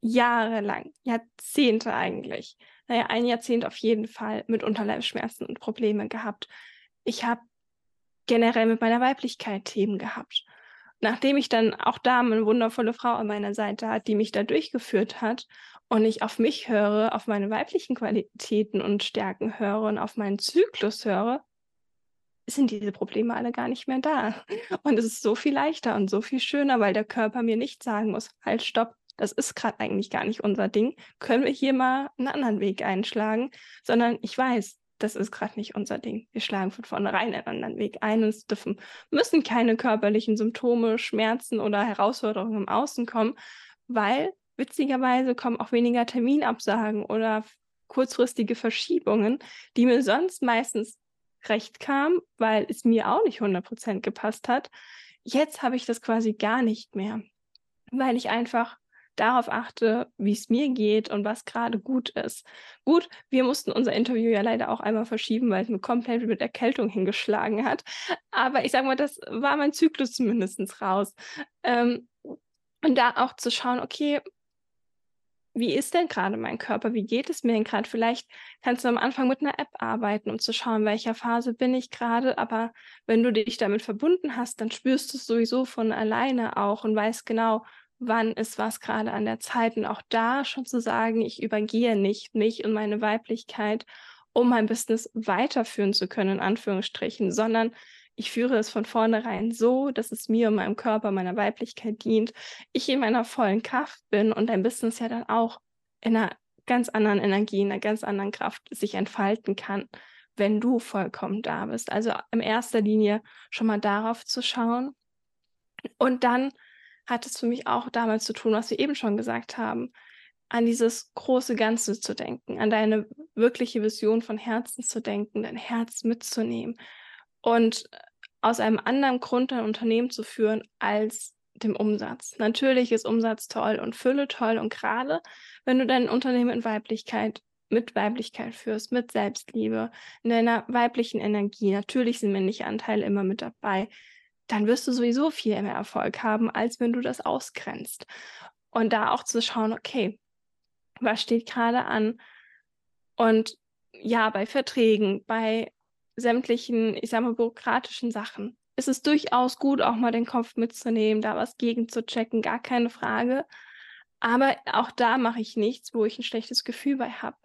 jahrelang, Jahrzehnte eigentlich, naja, ein Jahrzehnt auf jeden Fall mit Unterleibsschmerzen und Probleme gehabt. Ich habe generell mit meiner Weiblichkeit Themen gehabt. Nachdem ich dann auch da eine wundervolle Frau an meiner Seite hat, die mich da durchgeführt hat und ich auf mich höre, auf meine weiblichen Qualitäten und Stärken höre und auf meinen Zyklus höre, sind diese Probleme alle gar nicht mehr da. Und es ist so viel leichter und so viel schöner, weil der Körper mir nicht sagen muss, halt, stopp, das ist gerade eigentlich gar nicht unser Ding. Können wir hier mal einen anderen Weg einschlagen? Sondern ich weiß, das ist gerade nicht unser Ding. Wir schlagen von vornherein einen anderen Weg ein und es dürfen, müssen keine körperlichen Symptome, Schmerzen oder Herausforderungen im Außen kommen, weil witzigerweise kommen auch weniger Terminabsagen oder kurzfristige Verschiebungen, die mir sonst meistens recht kamen, weil es mir auch nicht 100% gepasst hat. Jetzt habe ich das quasi gar nicht mehr, weil ich einfach darauf achte, wie es mir geht und was gerade gut ist. Gut, wir mussten unser Interview ja leider auch einmal verschieben, weil es mir komplett mit Erkältung hingeschlagen hat. Aber ich sage mal, das war mein Zyklus zumindest raus. Ähm, und da auch zu schauen, okay, wie ist denn gerade mein Körper? Wie geht es mir denn gerade? Vielleicht kannst du am Anfang mit einer App arbeiten, um zu schauen, welcher Phase bin ich gerade. Aber wenn du dich damit verbunden hast, dann spürst du es sowieso von alleine auch und weißt genau, wann ist was gerade an der Zeit. Und auch da schon zu sagen, ich übergehe nicht mich und meine Weiblichkeit, um mein Business weiterführen zu können, in Anführungsstrichen, sondern ich führe es von vornherein so, dass es mir und meinem Körper, meiner Weiblichkeit dient, ich in meiner vollen Kraft bin und dein Business ja dann auch in einer ganz anderen Energie, in einer ganz anderen Kraft sich entfalten kann, wenn du vollkommen da bist. Also in erster Linie schon mal darauf zu schauen und dann hat es für mich auch damals zu tun, was wir eben schon gesagt haben, an dieses große Ganze zu denken, an deine wirkliche Vision von Herzen zu denken, dein Herz mitzunehmen und aus einem anderen Grund ein Unternehmen zu führen als dem Umsatz. Natürlich ist Umsatz toll und Fülle toll und gerade wenn du dein Unternehmen in Weiblichkeit mit Weiblichkeit führst, mit Selbstliebe, in deiner weiblichen Energie. Natürlich sind männliche Anteile immer mit dabei dann wirst du sowieso viel mehr Erfolg haben, als wenn du das ausgrenzt. Und da auch zu schauen, okay, was steht gerade an? Und ja, bei Verträgen, bei sämtlichen, ich sag mal, bürokratischen Sachen ist es durchaus gut, auch mal den Kopf mitzunehmen, da was gegen zu checken, gar keine Frage. Aber auch da mache ich nichts, wo ich ein schlechtes Gefühl bei habe.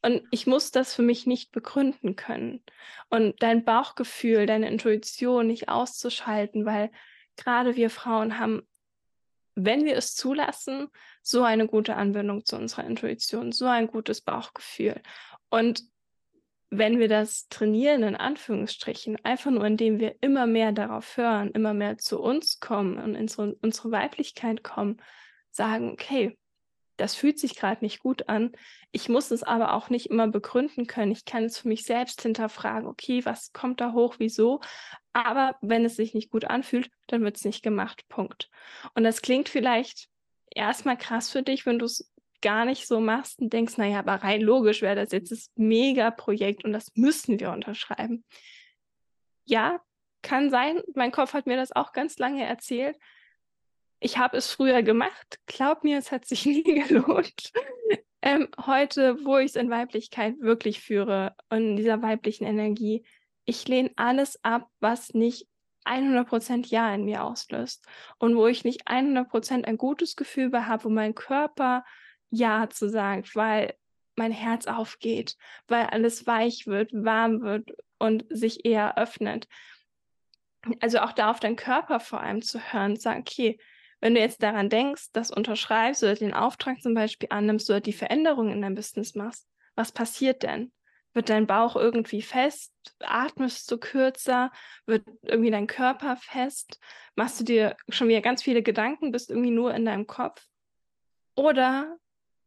Und ich muss das für mich nicht begründen können. Und dein Bauchgefühl, deine Intuition nicht auszuschalten, weil gerade wir Frauen haben, wenn wir es zulassen, so eine gute Anbindung zu unserer Intuition, so ein gutes Bauchgefühl. Und wenn wir das trainieren, in Anführungsstrichen, einfach nur indem wir immer mehr darauf hören, immer mehr zu uns kommen und in so, unsere Weiblichkeit kommen, sagen, okay, das fühlt sich gerade nicht gut an. Ich muss es aber auch nicht immer begründen können. Ich kann es für mich selbst hinterfragen, okay, was kommt da hoch, wieso? Aber wenn es sich nicht gut anfühlt, dann wird es nicht gemacht. Punkt. Und das klingt vielleicht erstmal krass für dich, wenn du es gar nicht so machst und denkst, naja, aber rein logisch wäre das jetzt das Mega-Projekt und das müssen wir unterschreiben. Ja, kann sein. Mein Kopf hat mir das auch ganz lange erzählt ich habe es früher gemacht. Glaub mir, es hat sich nie gelohnt. Ähm, heute, wo ich es in Weiblichkeit wirklich führe und in dieser weiblichen Energie, ich lehne alles ab, was nicht 100% Ja in mir auslöst und wo ich nicht 100% ein gutes Gefühl habe, wo mein Körper Ja zu sagt, weil mein Herz aufgeht, weil alles weich wird, warm wird und sich eher öffnet. Also auch da auf deinen Körper vor allem zu hören, sagen, okay, wenn du jetzt daran denkst, das unterschreibst oder den Auftrag zum Beispiel annimmst oder die Veränderung in deinem Business machst, was passiert denn? Wird dein Bauch irgendwie fest? Atmest du kürzer? Wird irgendwie dein Körper fest? Machst du dir schon wieder ganz viele Gedanken, bist irgendwie nur in deinem Kopf? Oder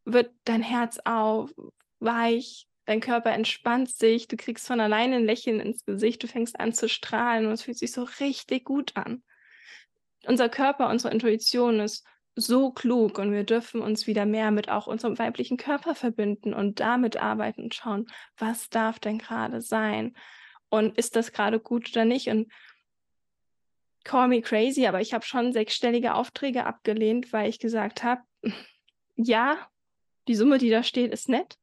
wird dein Herz auf, weich, dein Körper entspannt sich, du kriegst von alleine ein Lächeln ins Gesicht, du fängst an zu strahlen und es fühlt sich so richtig gut an. Unser Körper, unsere Intuition ist so klug und wir dürfen uns wieder mehr mit auch unserem weiblichen Körper verbinden und damit arbeiten und schauen, was darf denn gerade sein und ist das gerade gut oder nicht? Und call me crazy, aber ich habe schon sechsstellige Aufträge abgelehnt, weil ich gesagt habe, ja, die Summe, die da steht, ist nett,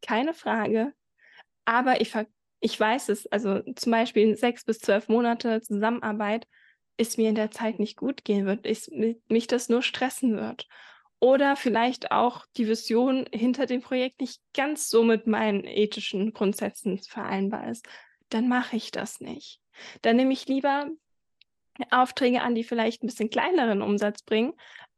keine Frage, aber ich, ich weiß es, also zum Beispiel sechs bis zwölf Monate Zusammenarbeit es mir in der Zeit nicht gut gehen wird, ich, mich das nur stressen wird. Oder vielleicht auch die Vision hinter dem Projekt nicht ganz so mit meinen ethischen Grundsätzen vereinbar ist, dann mache ich das nicht. Dann nehme ich lieber Aufträge an, die vielleicht ein bisschen kleineren Umsatz bringen,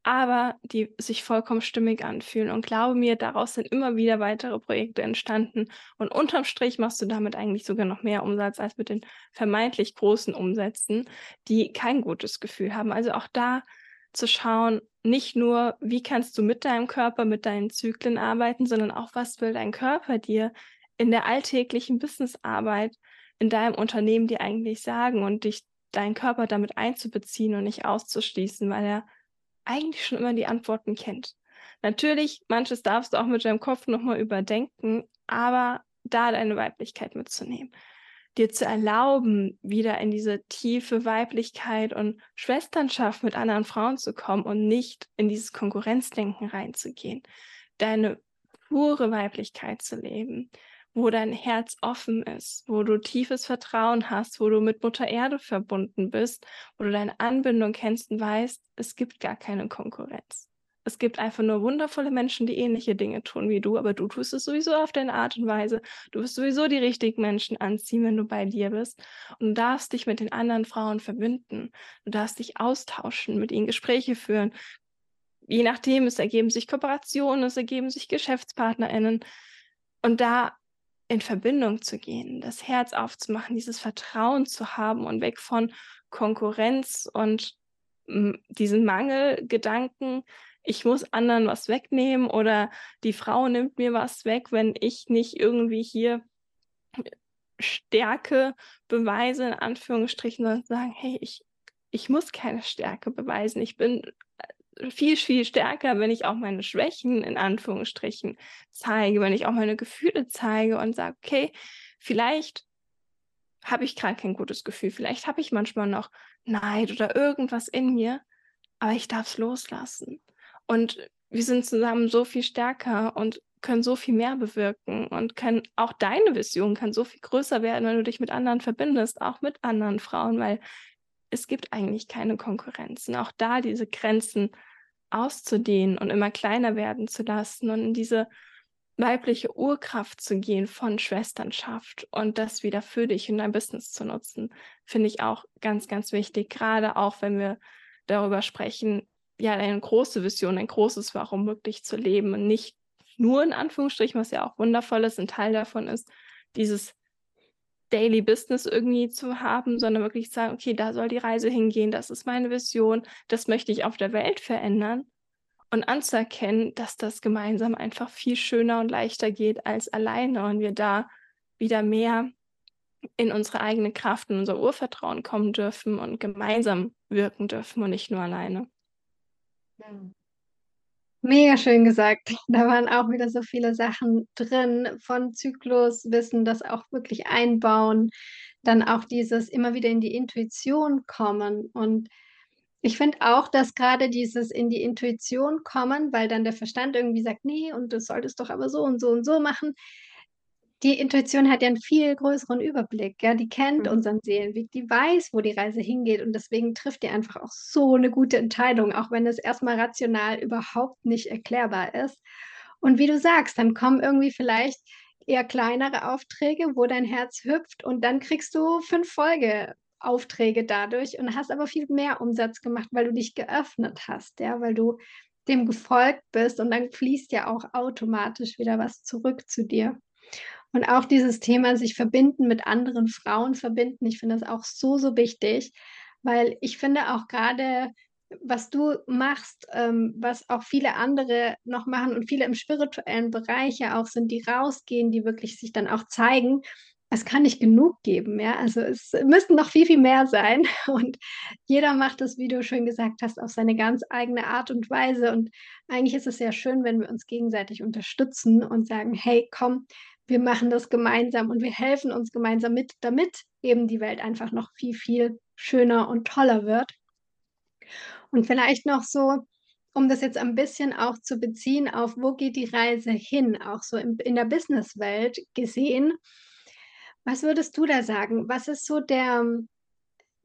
aber die sich vollkommen stimmig anfühlen. Und glaube mir, daraus sind immer wieder weitere Projekte entstanden. Und unterm Strich machst du damit eigentlich sogar noch mehr Umsatz als mit den vermeintlich großen Umsätzen, die kein gutes Gefühl haben. Also auch da zu schauen, nicht nur, wie kannst du mit deinem Körper, mit deinen Zyklen arbeiten, sondern auch, was will dein Körper dir in der alltäglichen Businessarbeit in deinem Unternehmen dir eigentlich sagen und dich deinen Körper damit einzubeziehen und nicht auszuschließen, weil er eigentlich schon immer die Antworten kennt. Natürlich, manches darfst du auch mit deinem Kopf nochmal überdenken, aber da deine Weiblichkeit mitzunehmen, dir zu erlauben, wieder in diese tiefe Weiblichkeit und Schwesternschaft mit anderen Frauen zu kommen und nicht in dieses Konkurrenzdenken reinzugehen, deine pure Weiblichkeit zu leben wo dein Herz offen ist, wo du tiefes Vertrauen hast, wo du mit Mutter Erde verbunden bist, wo du deine Anbindung kennst und weißt, es gibt gar keine Konkurrenz. Es gibt einfach nur wundervolle Menschen, die ähnliche Dinge tun wie du, aber du tust es sowieso auf deine Art und Weise. Du wirst sowieso die richtigen Menschen anziehen, wenn du bei dir bist. Und du darfst dich mit den anderen Frauen verbinden. Du darfst dich austauschen, mit ihnen Gespräche führen. Je nachdem, es ergeben sich Kooperationen, es ergeben sich GeschäftspartnerInnen. Und da in Verbindung zu gehen, das Herz aufzumachen, dieses Vertrauen zu haben und weg von Konkurrenz und hm, diesen Mangelgedanken, ich muss anderen was wegnehmen oder die Frau nimmt mir was weg, wenn ich nicht irgendwie hier Stärke beweise, in Anführungsstrichen, sondern sagen, hey, ich, ich muss keine Stärke beweisen. Ich bin viel, viel stärker, wenn ich auch meine Schwächen in Anführungsstrichen zeige, wenn ich auch meine Gefühle zeige und sage, okay, vielleicht habe ich gerade kein gutes Gefühl, vielleicht habe ich manchmal noch Neid oder irgendwas in mir, aber ich darf es loslassen. Und wir sind zusammen so viel stärker und können so viel mehr bewirken und können auch deine Vision kann so viel größer werden, wenn du dich mit anderen verbindest, auch mit anderen Frauen, weil es gibt eigentlich keine Konkurrenz. Und auch da diese Grenzen auszudehnen und immer kleiner werden zu lassen und in diese weibliche Urkraft zu gehen von Schwesternschaft und das wieder für dich in dein Business zu nutzen, finde ich auch ganz, ganz wichtig. Gerade auch, wenn wir darüber sprechen, ja, eine große Vision, ein großes Warum wirklich zu leben und nicht nur in Anführungsstrichen, was ja auch wundervoll ist, ein Teil davon ist, dieses Daily Business irgendwie zu haben, sondern wirklich sagen, okay, da soll die Reise hingehen, das ist meine Vision, das möchte ich auf der Welt verändern und anzuerkennen, dass das gemeinsam einfach viel schöner und leichter geht als alleine und wir da wieder mehr in unsere eigene Kraft, in unser Urvertrauen kommen dürfen und gemeinsam wirken dürfen und nicht nur alleine. Hm. Mega schön gesagt. Da waren auch wieder so viele Sachen drin, von Zykluswissen, das auch wirklich einbauen, dann auch dieses immer wieder in die Intuition kommen. Und ich finde auch, dass gerade dieses in die Intuition kommen, weil dann der Verstand irgendwie sagt, nee, und du solltest doch aber so und so und so machen, die Intuition hat ja einen viel größeren Überblick, ja? Die kennt Mhm. unseren Seelenweg, die weiß, wo die Reise hingeht und deswegen trifft die einfach auch so eine gute Entscheidung, auch wenn es erstmal rational überhaupt nicht erklärbar ist. Und wie du sagst, dann kommen irgendwie vielleicht eher kleinere Aufträge, wo dein Herz hüpft und dann kriegst du 5 Folgeaufträge dadurch und hast aber viel mehr Umsatz gemacht, weil du dich geöffnet hast, ja, weil du dem gefolgt bist und dann fließt ja auch automatisch wieder was zurück zu dir. Und auch dieses Thema sich verbinden mit anderen Frauen verbinden, ich finde das auch so, so wichtig, weil ich finde auch gerade, was du machst, ähm, was auch viele andere noch machen und viele im spirituellen Bereich ja auch sind, die rausgehen, die wirklich sich dann auch zeigen, es kann nicht genug geben, ja? Also, es müssten noch viel, viel mehr sein und jeder macht das, wie du schön gesagt hast, auf seine ganz eigene Art und Weise und eigentlich ist es sehr schön, wenn wir uns gegenseitig unterstützen und sagen: „Hey, komm, wir machen das gemeinsam und wir helfen uns gemeinsam mit, damit eben die Welt einfach noch viel, viel schöner und toller wird. Und vielleicht noch so, um das jetzt ein bisschen auch zu beziehen auf, wo geht die Reise hin, auch so in, in der Businesswelt gesehen. Was würdest du da sagen? Was ist so der,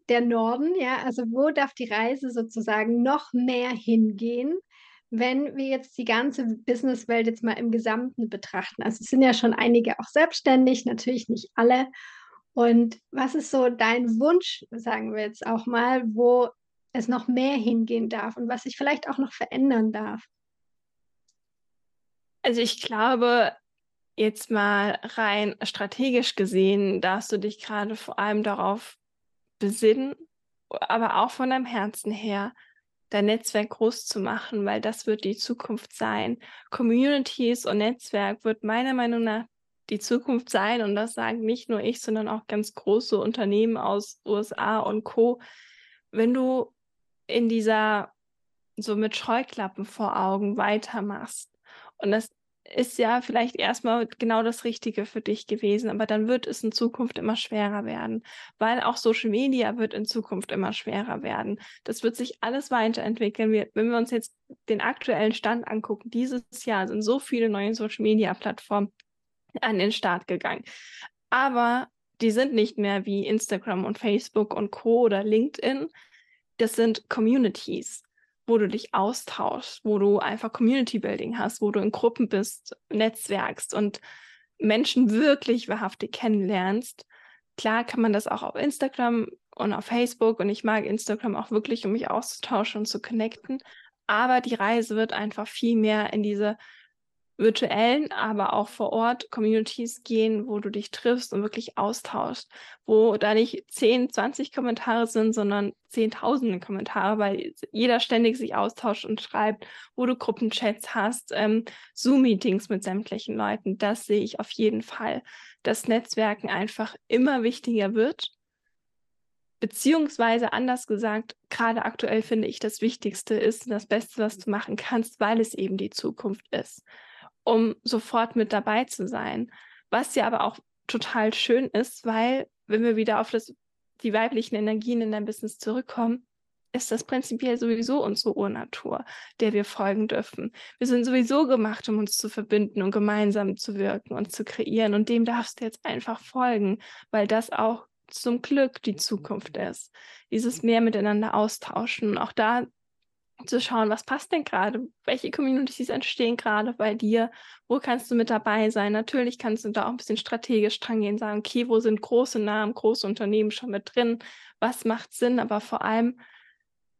der Norden, ja? Also wo darf die Reise sozusagen noch mehr hingehen? Wenn wir jetzt die ganze Businesswelt jetzt mal im Gesamten betrachten, also es sind ja schon einige auch selbstständig, natürlich nicht alle. Und was ist so dein Wunsch, sagen wir jetzt auch mal, wo es noch mehr hingehen darf und was sich vielleicht auch noch verändern darf? Also ich glaube, jetzt mal rein strategisch gesehen, darfst du dich gerade vor allem darauf besinnen, aber auch von deinem Herzen her, dein Netzwerk groß zu machen, weil das wird die Zukunft sein. Communities und Netzwerk wird meiner Meinung nach die Zukunft sein und das sagen nicht nur ich, sondern auch ganz große Unternehmen aus USA und Co. Wenn du in dieser so mit Scheuklappen vor Augen weitermachst und das ist ja vielleicht erstmal genau das Richtige für dich gewesen, aber dann wird es in Zukunft immer schwerer werden, weil auch Social Media wird in Zukunft immer schwerer werden. Das wird sich alles weiterentwickeln. Wir, wenn wir uns jetzt den aktuellen Stand angucken, dieses Jahr sind so viele neue Social Media Plattformen an den Start gegangen. Aber die sind nicht mehr wie Instagram und Facebook und Co. oder LinkedIn. Das sind Communities wo du dich austauschst, wo du einfach Community Building hast, wo du in Gruppen bist, netzwerkst und Menschen wirklich wahrhaftig kennenlernst. Klar kann man das auch auf Instagram und auf Facebook und ich mag Instagram auch wirklich, um mich auszutauschen und zu connecten. Aber die Reise wird einfach viel mehr in diese virtuellen, aber auch vor Ort Communities gehen, wo du dich triffst und wirklich austauschst, wo da nicht 10, 20 Kommentare sind, sondern zehntausende Kommentare, weil jeder ständig sich austauscht und schreibt, wo du Gruppenchats hast, ähm, Zoom-Meetings mit sämtlichen Leuten. Das sehe ich auf jeden Fall, dass Netzwerken einfach immer wichtiger wird. Beziehungsweise anders gesagt, gerade aktuell finde ich, das Wichtigste ist das Beste, was du machen kannst, weil es eben die Zukunft ist um sofort mit dabei zu sein. Was ja aber auch total schön ist, weil, wenn wir wieder auf das, die weiblichen Energien in dein Business zurückkommen, ist das prinzipiell sowieso unsere Urnatur, der wir folgen dürfen. Wir sind sowieso gemacht, um uns zu verbinden und gemeinsam zu wirken und zu kreieren. Und dem darfst du jetzt einfach folgen, weil das auch zum Glück die Zukunft ist. Dieses mehr miteinander austauschen. Auch da zu schauen, was passt denn gerade? Welche Communities entstehen gerade bei dir? Wo kannst du mit dabei sein? Natürlich kannst du da auch ein bisschen strategisch dran gehen, sagen, okay, wo sind große Namen, große Unternehmen schon mit drin? Was macht Sinn? Aber vor allem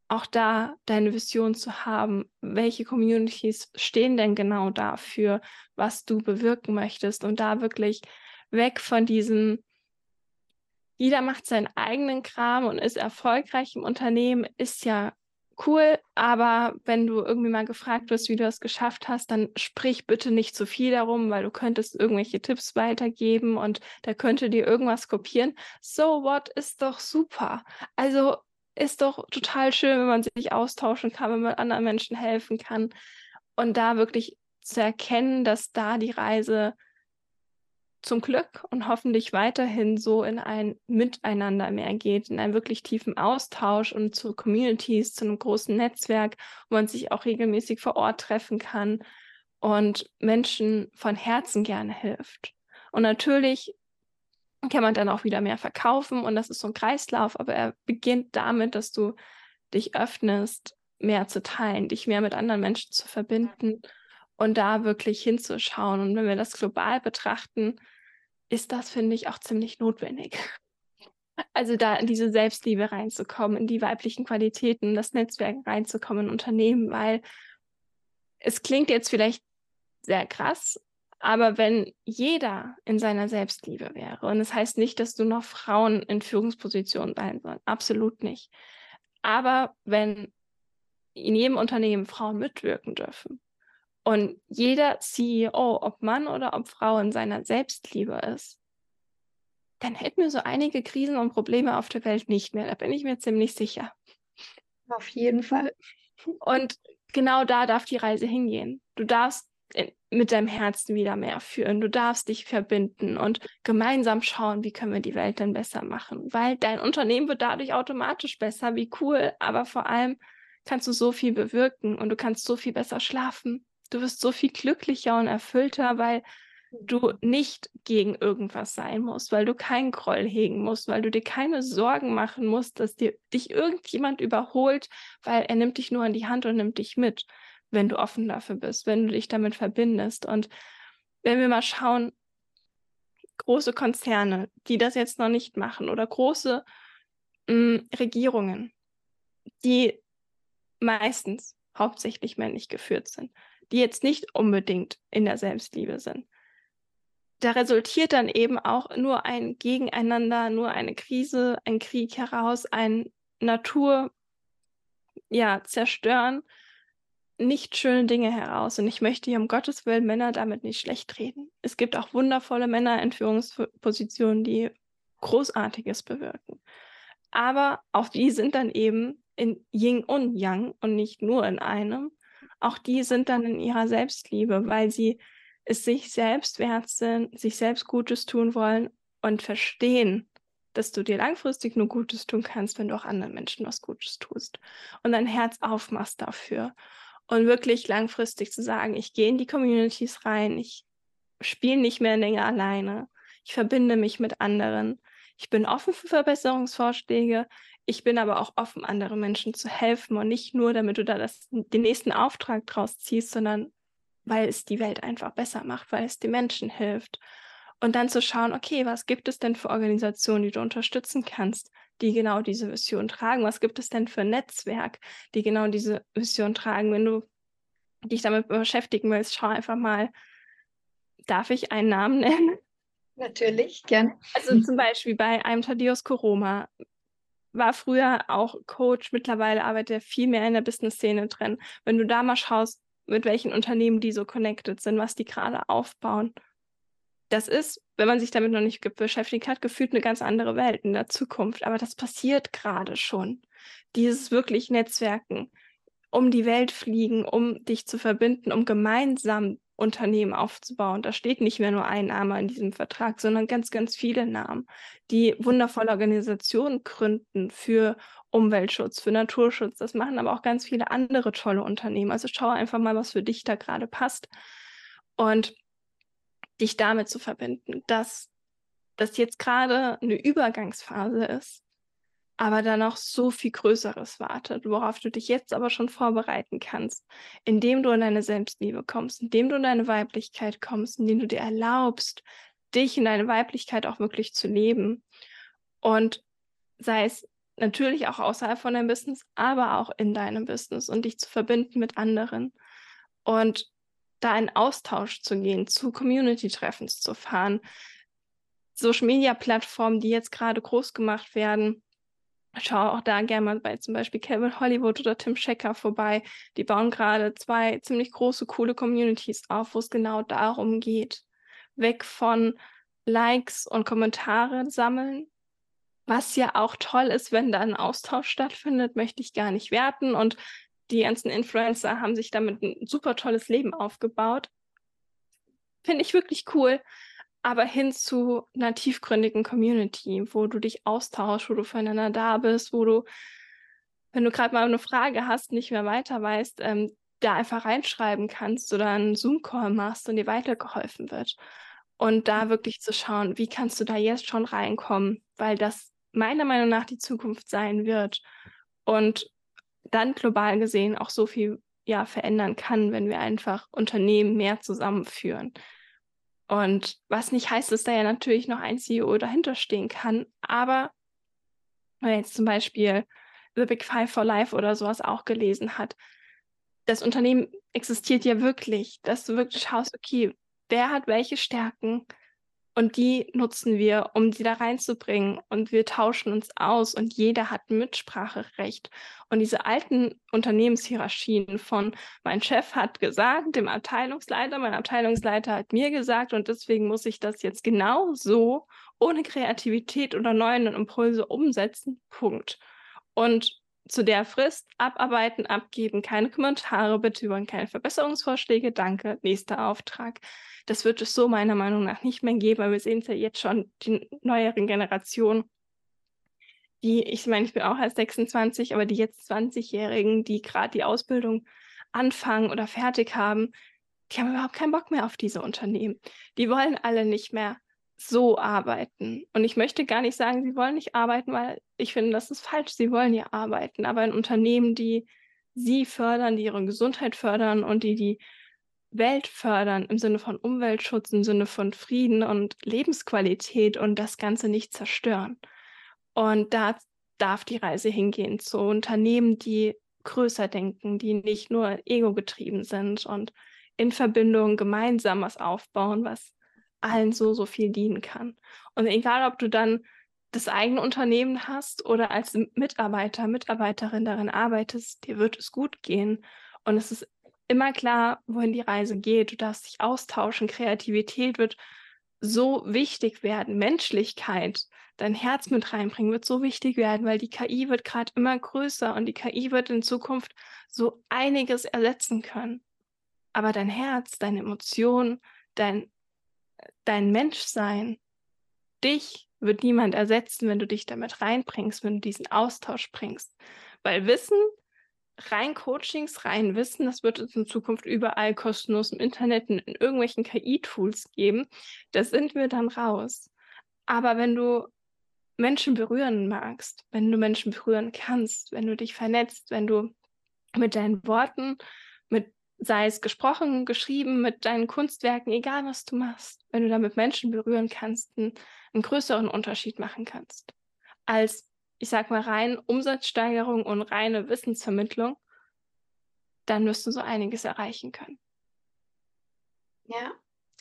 auch da deine Vision zu haben, welche Communities stehen denn genau dafür, was du bewirken möchtest und da wirklich weg von diesem jeder macht seinen eigenen Kram und ist erfolgreich im Unternehmen, ist ja cool, aber wenn du irgendwie mal gefragt wirst, wie du das geschafft hast, dann sprich bitte nicht zu viel darum, weil du könntest irgendwelche Tipps weitergeben und da könnte dir irgendwas kopieren. So what ist doch super. Also ist doch total schön, wenn man sich austauschen kann, wenn man anderen Menschen helfen kann und da wirklich zu erkennen, dass da die Reise zum Glück und hoffentlich weiterhin so in ein Miteinander mehr geht, in einen wirklich tiefen Austausch und zu Communities, zu einem großen Netzwerk, wo man sich auch regelmäßig vor Ort treffen kann und Menschen von Herzen gerne hilft. Und natürlich kann man dann auch wieder mehr verkaufen und das ist so ein Kreislauf, aber er beginnt damit, dass du dich öffnest, mehr zu teilen, dich mehr mit anderen Menschen zu verbinden und da wirklich hinzuschauen. Und wenn wir das global betrachten, ist das, finde ich, auch ziemlich notwendig. Also da in diese Selbstliebe reinzukommen, in die weiblichen Qualitäten, das Netzwerk reinzukommen in Unternehmen, weil es klingt jetzt vielleicht sehr krass, aber wenn jeder in seiner Selbstliebe wäre, und es das heißt nicht, dass du noch Frauen in Führungspositionen sein sollen, absolut nicht. Aber wenn in jedem Unternehmen Frauen mitwirken dürfen und jeder CEO, ob Mann oder ob Frau in seiner Selbstliebe ist, dann hätten wir so einige Krisen und Probleme auf der Welt nicht mehr. Da bin ich mir ziemlich sicher. Auf jeden Fall. Und genau da darf die Reise hingehen. Du darfst mit deinem Herzen wieder mehr führen. Du darfst dich verbinden und gemeinsam schauen, wie können wir die Welt denn besser machen. Weil dein Unternehmen wird dadurch automatisch besser, wie cool, aber vor allem kannst du so viel bewirken und du kannst so viel besser schlafen. Du wirst so viel glücklicher und erfüllter, weil du nicht gegen irgendwas sein musst, weil du keinen Groll hegen musst, weil du dir keine Sorgen machen musst, dass dir dich irgendjemand überholt, weil er nimmt dich nur an die Hand und nimmt dich mit, wenn du offen dafür bist, wenn du dich damit verbindest. Und wenn wir mal schauen, große Konzerne, die das jetzt noch nicht machen oder große mh, hm, Regierungen, die meistens hauptsächlich männlich geführt sind, die jetzt nicht unbedingt in der Selbstliebe sind. Da resultiert dann eben auch nur ein Gegeneinander, nur eine Krise, ein Krieg heraus, ein Natur, ja, zerstören, nicht schöne Dinge heraus. Und ich möchte hier um Gottes Willen Männer damit nicht schlecht reden. Es gibt auch wundervolle Männer in Führungspositionen, die Großartiges bewirken. Aber auch die sind dann eben in Yin und Yang und nicht nur in einem. Auch die sind dann in ihrer Selbstliebe, weil sie es sich selbst wert sind, sich selbst Gutes tun wollen und verstehen, dass du dir langfristig nur Gutes tun kannst, wenn du auch anderen Menschen was Gutes tust und dein Herz aufmachst dafür. Und wirklich langfristig zu sagen, ich gehe in die Communities rein, ich spiele nicht mehr länger alleine, ich verbinde mich mit anderen, ich bin offen für Verbesserungsvorschläge, ich bin aber auch offen, anderen Menschen zu helfen und nicht nur, damit du da das, den nächsten Auftrag draus ziehst, sondern weil es die Welt einfach besser macht, weil es den Menschen hilft. Und dann zu schauen, okay, was gibt es denn für Organisationen, die du unterstützen kannst, die genau diese Mission tragen? Was gibt es denn für ein Netzwerk, die genau diese Mission tragen? Wenn du dich damit beschäftigen willst, schau einfach mal, darf ich einen Namen nennen? Natürlich, gern. Also zum Beispiel bei einem Thaddeus Koroma war früher auch Coach, mittlerweile arbeitet er viel mehr in der Business-Szene drin. Wenn du da mal schaust, mit welchen Unternehmen die so connected sind, was die gerade aufbauen, das ist, wenn man sich damit noch nicht beschäftigt hat, gefühlt eine ganz andere Welt in der Zukunft. Aber das passiert gerade schon. Dieses wirklich Netzwerken, um die Welt fliegen, um dich zu verbinden, um gemeinsam Unternehmen aufzubauen. Da steht nicht mehr nur ein Name in diesem Vertrag, sondern ganz, ganz viele Namen, die wundervolle Organisationen gründen für Umweltschutz, für Naturschutz. Das machen aber auch ganz viele andere tolle Unternehmen. Also schau einfach mal, was für dich da gerade passt. Und dich damit zu verbinden, dass das jetzt gerade eine Übergangsphase ist, aber dann noch so viel Größeres wartet, worauf du dich jetzt aber schon vorbereiten kannst, indem du in deine Selbstliebe kommst, indem du in deine Weiblichkeit kommst, indem du dir erlaubst, dich in deine Weiblichkeit auch wirklich zu leben. Und sei es natürlich auch außerhalb von deinem Business, aber auch in deinem Business und dich zu verbinden mit anderen. Und da in Austausch zu gehen, zu Community-Treffens zu fahren, Social-Media-Plattformen, die jetzt gerade groß gemacht werden. Schau auch da gerne mal bei zum Beispiel Kevin Hollywood oder Tim Schecker vorbei. Die bauen gerade zwei ziemlich große, coole Communities auf, wo es genau darum geht. Weg von Likes und Kommentare sammeln, was ja auch toll ist, wenn da ein Austausch stattfindet, möchte ich gar nicht werten. Und die ganzen Influencer haben sich damit ein super tolles Leben aufgebaut. Finde ich wirklich cool. Aber hin zu einer tiefgründigen Community, wo du dich austauschst, wo du füreinander da bist, wo du, wenn du gerade mal eine Frage hast, nicht mehr weiter weißt, ähm, da einfach reinschreiben kannst oder einen Zoom-Call machst und dir weitergeholfen wird. Und da wirklich zu schauen, wie kannst du da jetzt schon reinkommen, weil das meiner Meinung nach die Zukunft sein wird. Und dann global gesehen auch so viel ja verändern kann, wenn wir einfach Unternehmen mehr zusammenführen. Und was nicht heißt, dass da ja natürlich noch ein CEO dahinter stehen kann, aber wenn jetzt zum Beispiel The Big Five for Life oder sowas auch gelesen hat, das Unternehmen existiert ja wirklich, dass du wirklich schaust, okay, wer hat welche Stärken, und die nutzen wir, um sie da reinzubringen. Und wir tauschen uns aus und jeder hat Mitspracherecht. Und diese alten Unternehmenshierarchien von mein Chef hat gesagt, dem Abteilungsleiter, mein Abteilungsleiter hat mir gesagt und deswegen muss ich das jetzt genau so ohne Kreativität oder neuen Impulse umsetzen. Punkt. Und zu der Frist abarbeiten, abgeben, keine Kommentare, bitte über keine Verbesserungsvorschläge, danke, nächster Auftrag. Das wird es so meiner Meinung nach nicht mehr geben, weil wir sehen es ja jetzt schon, die neueren Generationen, die, ich meine, ich bin auch erst 26, aber die jetzt 20-Jährigen, die gerade die Ausbildung anfangen oder fertig haben, die haben überhaupt keinen Bock mehr auf diese Unternehmen. Die wollen alle nicht mehr so arbeiten. Und ich möchte gar nicht sagen, sie wollen nicht arbeiten, weil ich finde, das ist falsch. Sie wollen ja arbeiten, aber in Unternehmen, die sie fördern, die ihre Gesundheit fördern und die die Welt fördern im Sinne von Umweltschutz, im Sinne von Frieden und Lebensqualität und das Ganze nicht zerstören. Und da darf die Reise hingehen zu Unternehmen, die größer denken, die nicht nur ego-getrieben sind und in Verbindung gemeinsam was aufbauen, was allen so, so viel dienen kann. Und egal, ob du dann das eigene Unternehmen hast oder als Mitarbeiter, Mitarbeiterin darin arbeitest, dir wird es gut gehen. Und es ist immer klar, wohin die Reise geht. Du darfst dich austauschen. Kreativität wird so wichtig werden. Menschlichkeit, dein Herz mit reinbringen, wird so wichtig werden, weil die KI wird gerade immer größer und die KI wird in Zukunft so einiges ersetzen können. Aber dein Herz, deine Emotionen, dein, dein Menschsein, dich wird niemand ersetzen, wenn du dich damit reinbringst, wenn du diesen Austausch bringst. Weil Wissen rein Coachings, rein Wissen, das wird es in Zukunft überall kostenlos im Internet und in irgendwelchen KI-Tools geben. Da sind wir dann raus. Aber wenn du Menschen berühren magst, wenn du Menschen berühren kannst, wenn du dich vernetzt, wenn du mit deinen Worten, sei es gesprochen, geschrieben, mit deinen Kunstwerken, egal was du machst, wenn du damit Menschen berühren kannst, einen, einen größeren Unterschied machen kannst, als ich sag mal, rein Umsatzsteigerung und reine Wissensvermittlung, dann wirst du so einiges erreichen können. Ja,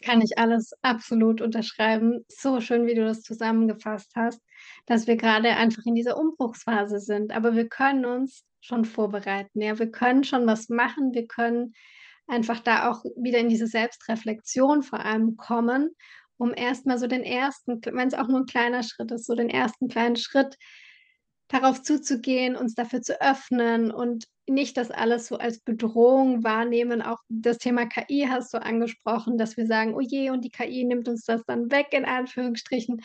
kann ich alles absolut unterschreiben. So schön, wie du das zusammengefasst hast, dass wir gerade einfach in dieser Umbruchsphase sind. Aber wir können uns schon vorbereiten. Ja, wir können schon was machen. Wir können einfach da auch wieder in diese Selbstreflexion vor allem kommen, um erstmal so den ersten, wenn es auch nur ein kleiner Schritt ist, so den ersten kleinen Schritt darauf zuzugehen, uns dafür zu öffnen und nicht das alles so als Bedrohung wahrnehmen. Auch das Thema KI hast du angesprochen, dass wir sagen, oh je, und die KI nimmt uns das dann weg, in Anführungsstrichen,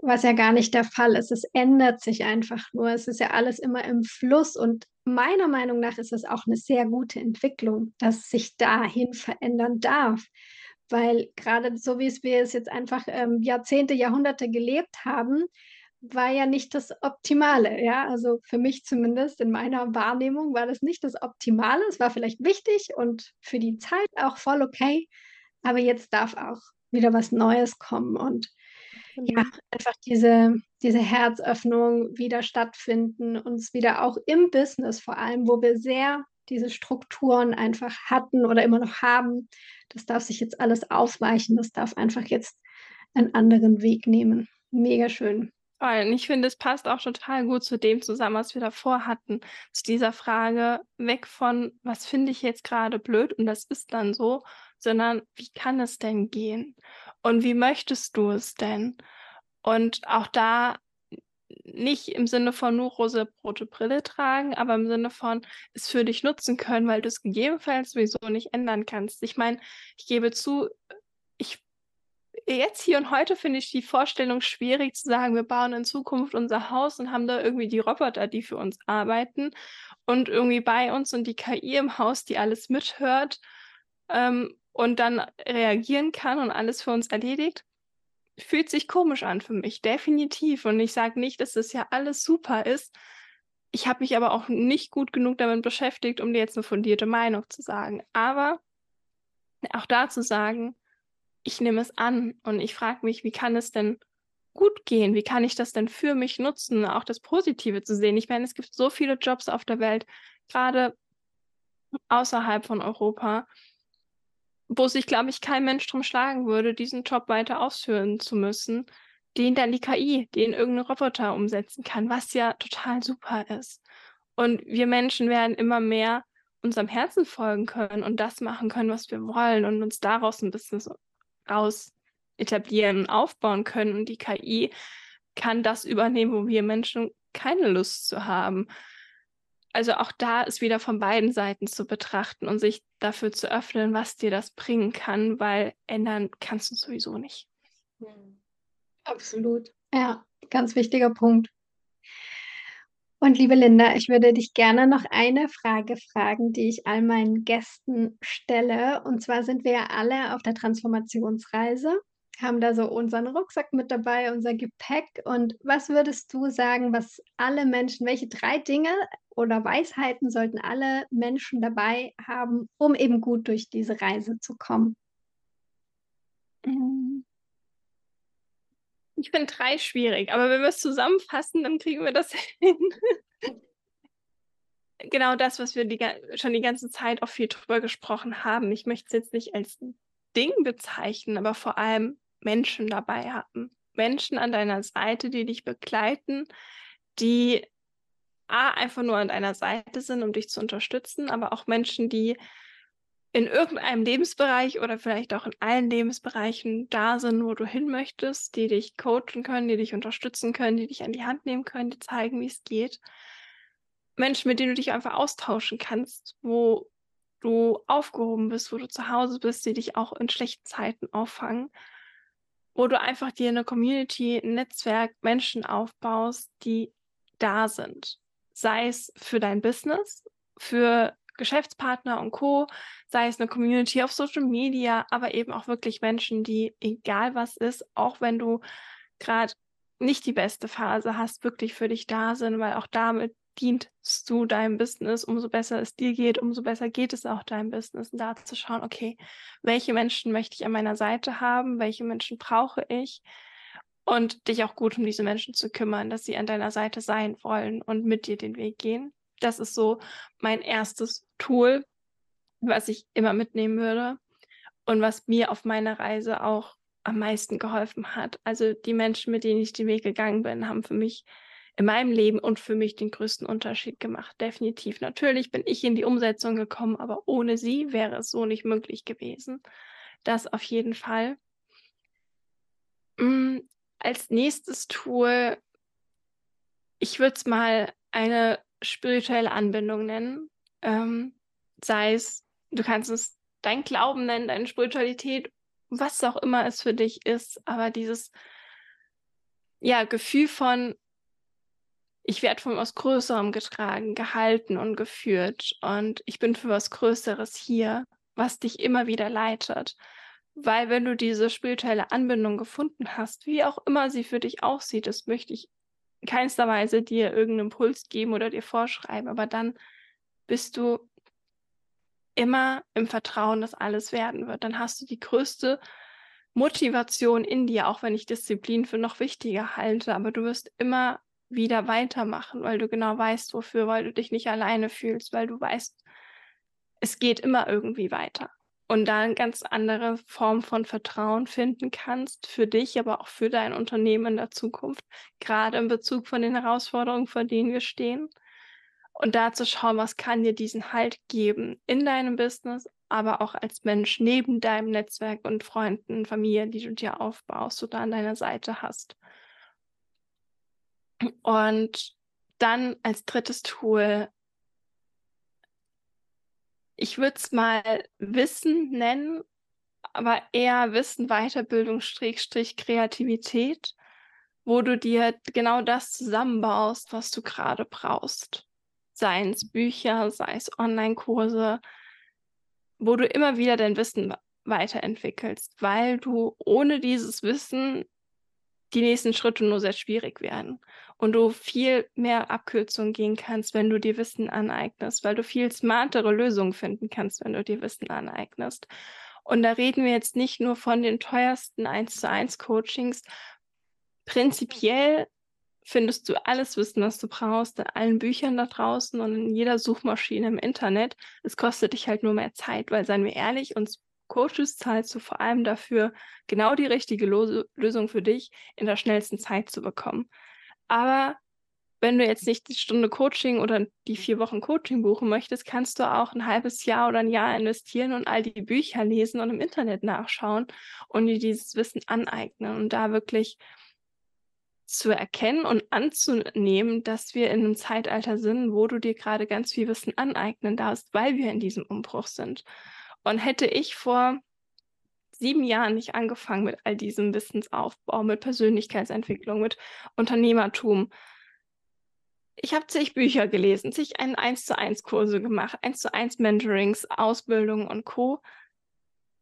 was ja gar nicht der Fall ist. Es ändert sich einfach nur. Es ist ja alles immer im Fluss und meiner Meinung nach ist es auch eine sehr gute Entwicklung, dass sich dahin verändern darf. Weil gerade so wie es wir es jetzt einfach ähm, Jahrzehnte, Jahrhunderte gelebt haben, war ja nicht das Optimale, ja. Also für mich zumindest in meiner Wahrnehmung war das nicht das Optimale. Es war vielleicht wichtig und für die Zeit auch voll okay, aber jetzt darf auch wieder was Neues kommen und ja, mhm. einfach diese, diese Herzöffnung wieder stattfinden, uns wieder auch im Business vor allem, wo wir sehr diese Strukturen einfach hatten oder immer noch haben. Das darf sich jetzt alles aufweichen, das darf einfach jetzt einen anderen Weg nehmen. Mega schön. Und ich finde, es passt auch total gut zu dem zusammen, was wir davor hatten. Zu dieser Frage weg von, was finde ich jetzt gerade blöd und das ist dann so, sondern wie kann es denn gehen? Und wie möchtest du es denn? Und auch da nicht im Sinne von nur rosa-rote Brille tragen, aber im Sinne von es für dich nutzen können, weil du es gegebenenfalls sowieso nicht ändern kannst. Ich meine, ich gebe zu, ich jetzt hier und heute finde ich die Vorstellung schwierig zu sagen, wir bauen in Zukunft unser Haus und haben da irgendwie die Roboter, die für uns arbeiten und irgendwie bei uns und die KI im Haus, die alles mithört. Ähm, und dann reagieren kann und alles für uns erledigt, fühlt sich komisch an für mich, definitiv. Und ich sage nicht, dass das ja alles super ist. Ich habe mich aber auch nicht gut genug damit beschäftigt, um dir jetzt eine fundierte Meinung zu sagen. Aber auch da zu sagen, ich nehme es an und ich frage mich, wie kann es denn gut gehen? Wie kann ich das denn für mich nutzen, auch das Positive zu sehen? Ich meine, es gibt so viele Jobs auf der Welt, gerade außerhalb von Europa, wo sich, glaube ich, kein Mensch drum schlagen würde, diesen Job weiter ausführen zu müssen, den dann die KI, den irgendein Roboter umsetzen kann, was ja total super ist. Und wir Menschen werden immer mehr unserem Herzen folgen können und das machen können, was wir wollen und uns daraus ein bisschen raus etablieren und aufbauen können. Und die KI kann das übernehmen, wo wir Menschen keine Lust zu haben. Also auch da ist wieder von beiden Seiten zu betrachten und sich dafür zu öffnen, was dir das bringen kann, weil ändern kannst du sowieso nicht. Absolut. Ja, ganz wichtiger Punkt. Und liebe Linda, ich würde dich gerne noch eine Frage fragen, die ich all meinen Gästen stelle. Und zwar sind wir ja alle auf der Transformationsreise, haben da so unseren Rucksack mit dabei, unser Gepäck. Und was würdest du sagen, was alle Menschen, welche drei Dinge oder Weisheiten sollten alle Menschen dabei haben, um eben gut durch diese Reise zu kommen? Mhm. Ich finde drei schwierig, aber wenn wir es zusammenfassen, dann kriegen wir das hin. genau das, was wir die, schon die ganze Zeit auch viel drüber gesprochen haben. Ich möchte es jetzt nicht als Ding bezeichnen, aber vor allem Menschen dabei haben. Menschen an deiner Seite, die dich begleiten, die A, einfach nur an deiner Seite sind, um dich zu unterstützen, aber auch Menschen, die in irgendeinem Lebensbereich oder vielleicht auch in allen Lebensbereichen da sind, wo du hin möchtest, die dich coachen können, die dich unterstützen können, die dich an die Hand nehmen können, die zeigen, wie es geht. Menschen, mit denen du dich einfach austauschen kannst, wo du aufgehoben bist, wo du zu Hause bist, die dich auch in schlechten Zeiten auffangen, wo du einfach dir eine Community, ein Netzwerk, Menschen aufbaust, die da sind. Sei es für dein Business, für Geschäftspartner und Co., sei es eine Community auf Social Media, aber eben auch wirklich Menschen, die, egal was ist, auch wenn du gerade nicht die beste Phase hast, wirklich für dich da sind, weil auch damit dienst du deinem Business, umso besser es dir geht, umso besser geht es auch deinem Business. Und da zu schauen, okay, welche Menschen möchte ich an meiner Seite haben, welche Menschen brauche ich und dich auch gut um diese Menschen zu kümmern, dass sie an deiner Seite sein wollen und mit dir den Weg gehen. Das ist so mein erstes Tool, was ich immer mitnehmen würde und was mir auf meiner Reise auch am meisten geholfen hat. Also die Menschen, mit denen ich den Weg gegangen bin, haben für mich in meinem Leben und für mich den größten Unterschied gemacht. Definitiv. Natürlich bin ich in die Umsetzung gekommen, aber ohne sie wäre es so nicht möglich gewesen. Das auf jeden Fall. Mhm. Als nächstes Tool, ich würde es mal eine spirituelle Anbindung nennen. Ähm, sei es, du kannst es dein Glauben nennen, deine Spiritualität, was auch immer es für dich ist, aber dieses ja, Gefühl von, ich werde von was Größerem getragen, gehalten und geführt und ich bin für was Größeres hier, was dich immer wieder leitet. Weil wenn du diese spirituelle Anbindung gefunden hast, wie auch immer sie für dich aussieht, das möchte ich keinster Weise dir irgendeinen Impuls geben oder dir vorschreiben, aber dann bist du immer im Vertrauen, dass alles werden wird. Dann hast du die größte Motivation in dir, auch wenn ich Disziplin für noch wichtiger halte, aber du wirst immer wieder weitermachen, weil du genau weißt, wofür, weil du dich nicht alleine fühlst, weil du weißt, es geht immer irgendwie weiter und da eine ganz andere Form von Vertrauen finden kannst für dich, aber auch für dein Unternehmen in der Zukunft, gerade in Bezug von den Herausforderungen, vor denen wir stehen. Und da zu schauen, was kann dir diesen Halt geben in deinem Business, aber auch als Mensch neben deinem Netzwerk und Freunden, Familie, die du dir aufbaust oder an deiner Seite hast. Und dann als drittes Tool ich würde es mal Wissen nennen, aber eher Wissen, Weiterbildung, Strich, Kreativität, wo du dir genau das zusammenbaust, was du gerade brauchst. Seien es Bücher, sei es Online-Kurse, wo du immer wieder dein Wissen weiterentwickelst, weil du ohne dieses Wissen die nächsten Schritte nur sehr schwierig werden und du viel mehr Abkürzungen gehen kannst, wenn du dir Wissen aneignest, weil du viel smartere Lösungen finden kannst, wenn du dir Wissen aneignest. Und da reden wir jetzt nicht nur von den teuersten 1 zu 1 Coachings. Prinzipiell findest du alles Wissen, was du brauchst, in allen Büchern da draußen und in jeder Suchmaschine im Internet. Es kostet dich halt nur mehr Zeit, weil, seien wir ehrlich, uns Coaches zahlst du vor allem dafür, genau die richtige Lösung für dich in der schnellsten Zeit zu bekommen. Aber wenn du jetzt nicht die Stunde Coaching oder die vier Wochen Coaching buchen möchtest, kannst du auch ein halbes Jahr oder ein Jahr investieren und all die Bücher lesen und im Internet nachschauen und dir dieses Wissen aneignen und da wirklich zu erkennen und anzunehmen, dass wir in einem Zeitalter sind, wo du dir gerade ganz viel Wissen aneignen darfst, weil wir in diesem Umbruch sind. Und hätte ich vor sieben Jahren nicht angefangen mit all diesem Wissensaufbau, mit Persönlichkeitsentwicklung, mit Unternehmertum, ich habe zig Bücher gelesen, zig ein 1 zu 1 Kurse gemacht, 1 zu 1 Mentorings, Ausbildungen und Co.,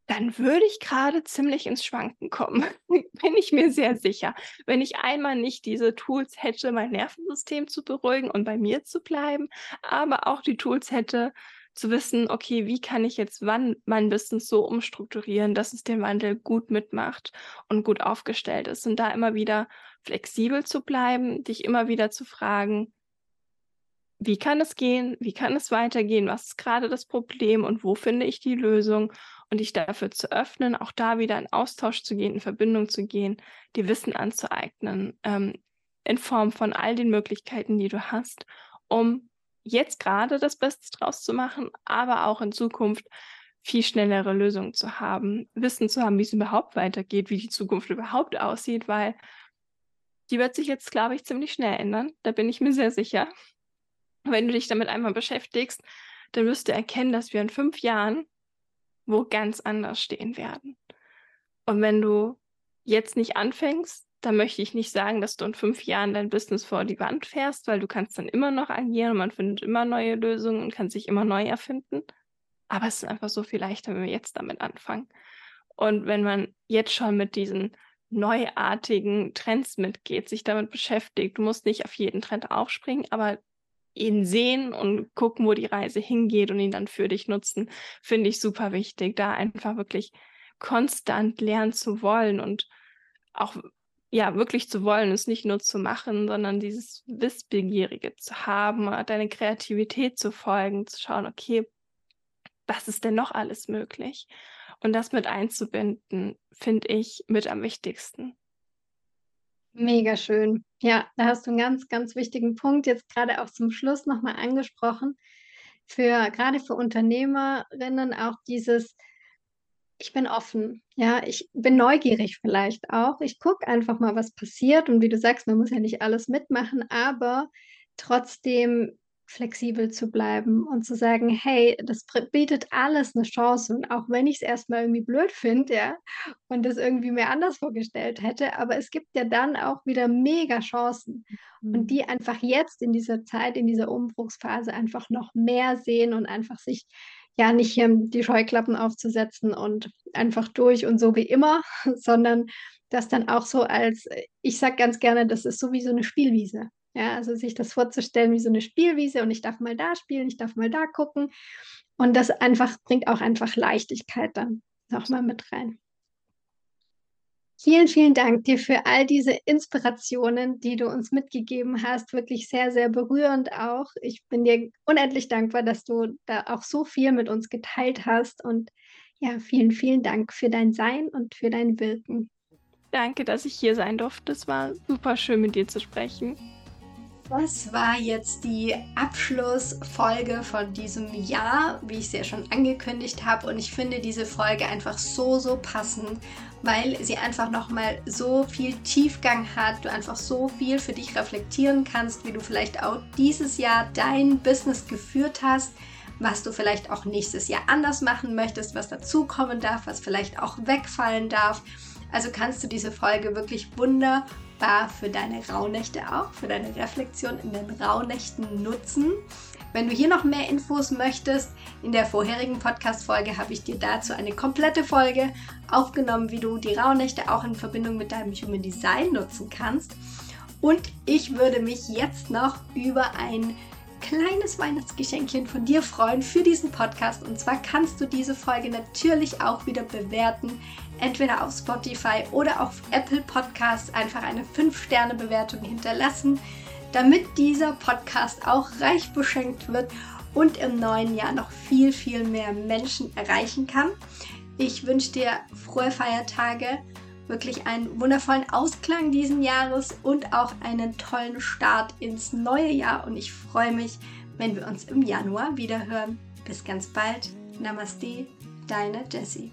dann würde ich gerade ziemlich ins Schwanken kommen. Bin ich mir sehr sicher. Wenn ich einmal nicht diese Tools hätte, mein Nervensystem zu beruhigen und bei mir zu bleiben, aber auch die Tools hätte, zu wissen, okay, wie kann ich jetzt wann mein Wissen so umstrukturieren, dass es den Wandel gut mitmacht und gut aufgestellt ist. Und da immer wieder flexibel zu bleiben, dich immer wieder zu fragen, wie kann es gehen, wie kann es weitergehen, was ist gerade das Problem und wo finde ich die Lösung und dich dafür zu öffnen, auch da wieder in Austausch zu gehen, in Verbindung zu gehen, dir Wissen anzueignen, ähm, in Form von all den Möglichkeiten, die du hast, um jetzt gerade das Beste draus zu machen, aber auch in Zukunft viel schnellere Lösungen zu haben, Wissen zu haben, wie es überhaupt weitergeht, wie die Zukunft überhaupt aussieht, weil die wird sich jetzt, glaube ich, ziemlich schnell ändern. Da bin ich mir sehr sicher wenn du dich damit einmal beschäftigst, dann wirst du erkennen, dass wir in fünf Jahren wo ganz anders stehen werden. Und wenn du jetzt nicht anfängst, dann möchte ich nicht sagen, dass du in fünf Jahren dein Business vor die Wand fährst, weil du kannst dann immer noch agieren und man findet immer neue Lösungen und kann sich immer neu erfinden. Aber es ist einfach so viel leichter, wenn wir jetzt damit anfangen. Und wenn man jetzt schon mit diesen neuartigen Trends mitgeht, sich damit beschäftigt, du musst nicht auf jeden Trend aufspringen, aber ihn sehen und gucken, wo die Reise hingeht und ihn dann für dich nutzen, finde ich super wichtig, da einfach wirklich konstant lernen zu wollen und auch ja wirklich zu wollen, es nicht nur zu machen, sondern dieses Wissbegierige zu haben, deine Kreativität zu folgen, zu schauen, okay, was ist denn noch alles möglich? Und das mit einzubinden, finde ich mit am wichtigsten. Mega schön. Ja, da hast du einen ganz, ganz wichtigen Punkt jetzt gerade auch zum Schluss nochmal angesprochen. Für gerade für Unternehmerinnen auch dieses ich bin offen, ja, ich bin neugierig vielleicht auch. Ich gucke einfach mal, was passiert und wie du sagst, man muss ja nicht alles mitmachen, aber trotzdem flexibel zu bleiben und zu sagen, hey, das bietet alles eine Chance und auch wenn ich es erstmal irgendwie blöd finde, ja, und das irgendwie mir anders vorgestellt hätte, aber es gibt ja dann auch wieder mega Chancen mhm. und die einfach jetzt in dieser Zeit, in dieser Umbruchsphase einfach noch mehr sehen und einfach sich ja nicht ähm, die Scheuklappen aufzusetzen und einfach durch und so wie immer, sondern das dann auch so als, ich sage ganz gerne, das ist so wie so eine Spielwiese. Ja, also sich das vorzustellen wie so eine Spielwiese und ich darf mal da spielen, ich darf mal da gucken. Und das einfach bringt auch einfach Leichtigkeit dann nochmal mit rein. Vielen, vielen Dank dir für all diese Inspirationen, die du uns mitgegeben hast. Wirklich sehr, sehr berührend auch. Ich bin dir unendlich dankbar, dass du da auch so viel mit uns geteilt hast. Und ja, vielen, vielen Dank für dein Sein und für dein Wirken. Danke, dass ich hier sein durfte. Es war super schön, mit dir zu sprechen. Das war jetzt die Abschlussfolge von diesem Jahr, wie ich es ja schon angekündigt habe. Und ich finde diese Folge einfach so, so passend, weil sie einfach nochmal so viel Tiefgang hat, du einfach so viel für dich reflektieren kannst, wie du vielleicht auch dieses Jahr dein Business geführt hast was du vielleicht auch nächstes Jahr anders machen möchtest, was dazukommen darf, was vielleicht auch wegfallen darf. Also kannst du diese Folge wirklich wunderbar für deine Rauhnächte auch, für deine Reflexion in den Rauhnächten nutzen. Wenn du hier noch mehr Infos möchtest, in der vorherigen Podcast-Folge habe ich dir dazu eine komplette Folge aufgenommen, wie du die Rauhnächte auch in Verbindung mit deinem Human Design nutzen kannst. Und ich würde mich jetzt noch über ein kleines Weihnachtsgeschenkchen von dir freuen für diesen Podcast. Und zwar kannst du diese Folge natürlich auch wieder bewerten, entweder auf Spotify oder auf Apple Podcasts einfach eine 5-Sterne-Bewertung hinterlassen damit dieser Podcast auch reich beschenkt wird und im neuen Jahr noch viel, viel mehr Menschen erreichen kann. Ich wünsche dir frohe Feiertage, wirklich einen wundervollen Ausklang diesen Jahres und auch einen tollen Start ins neue Jahr. Und ich freue mich, wenn wir uns im Januar wieder hören. Bis ganz bald. Namaste, deine Jessie.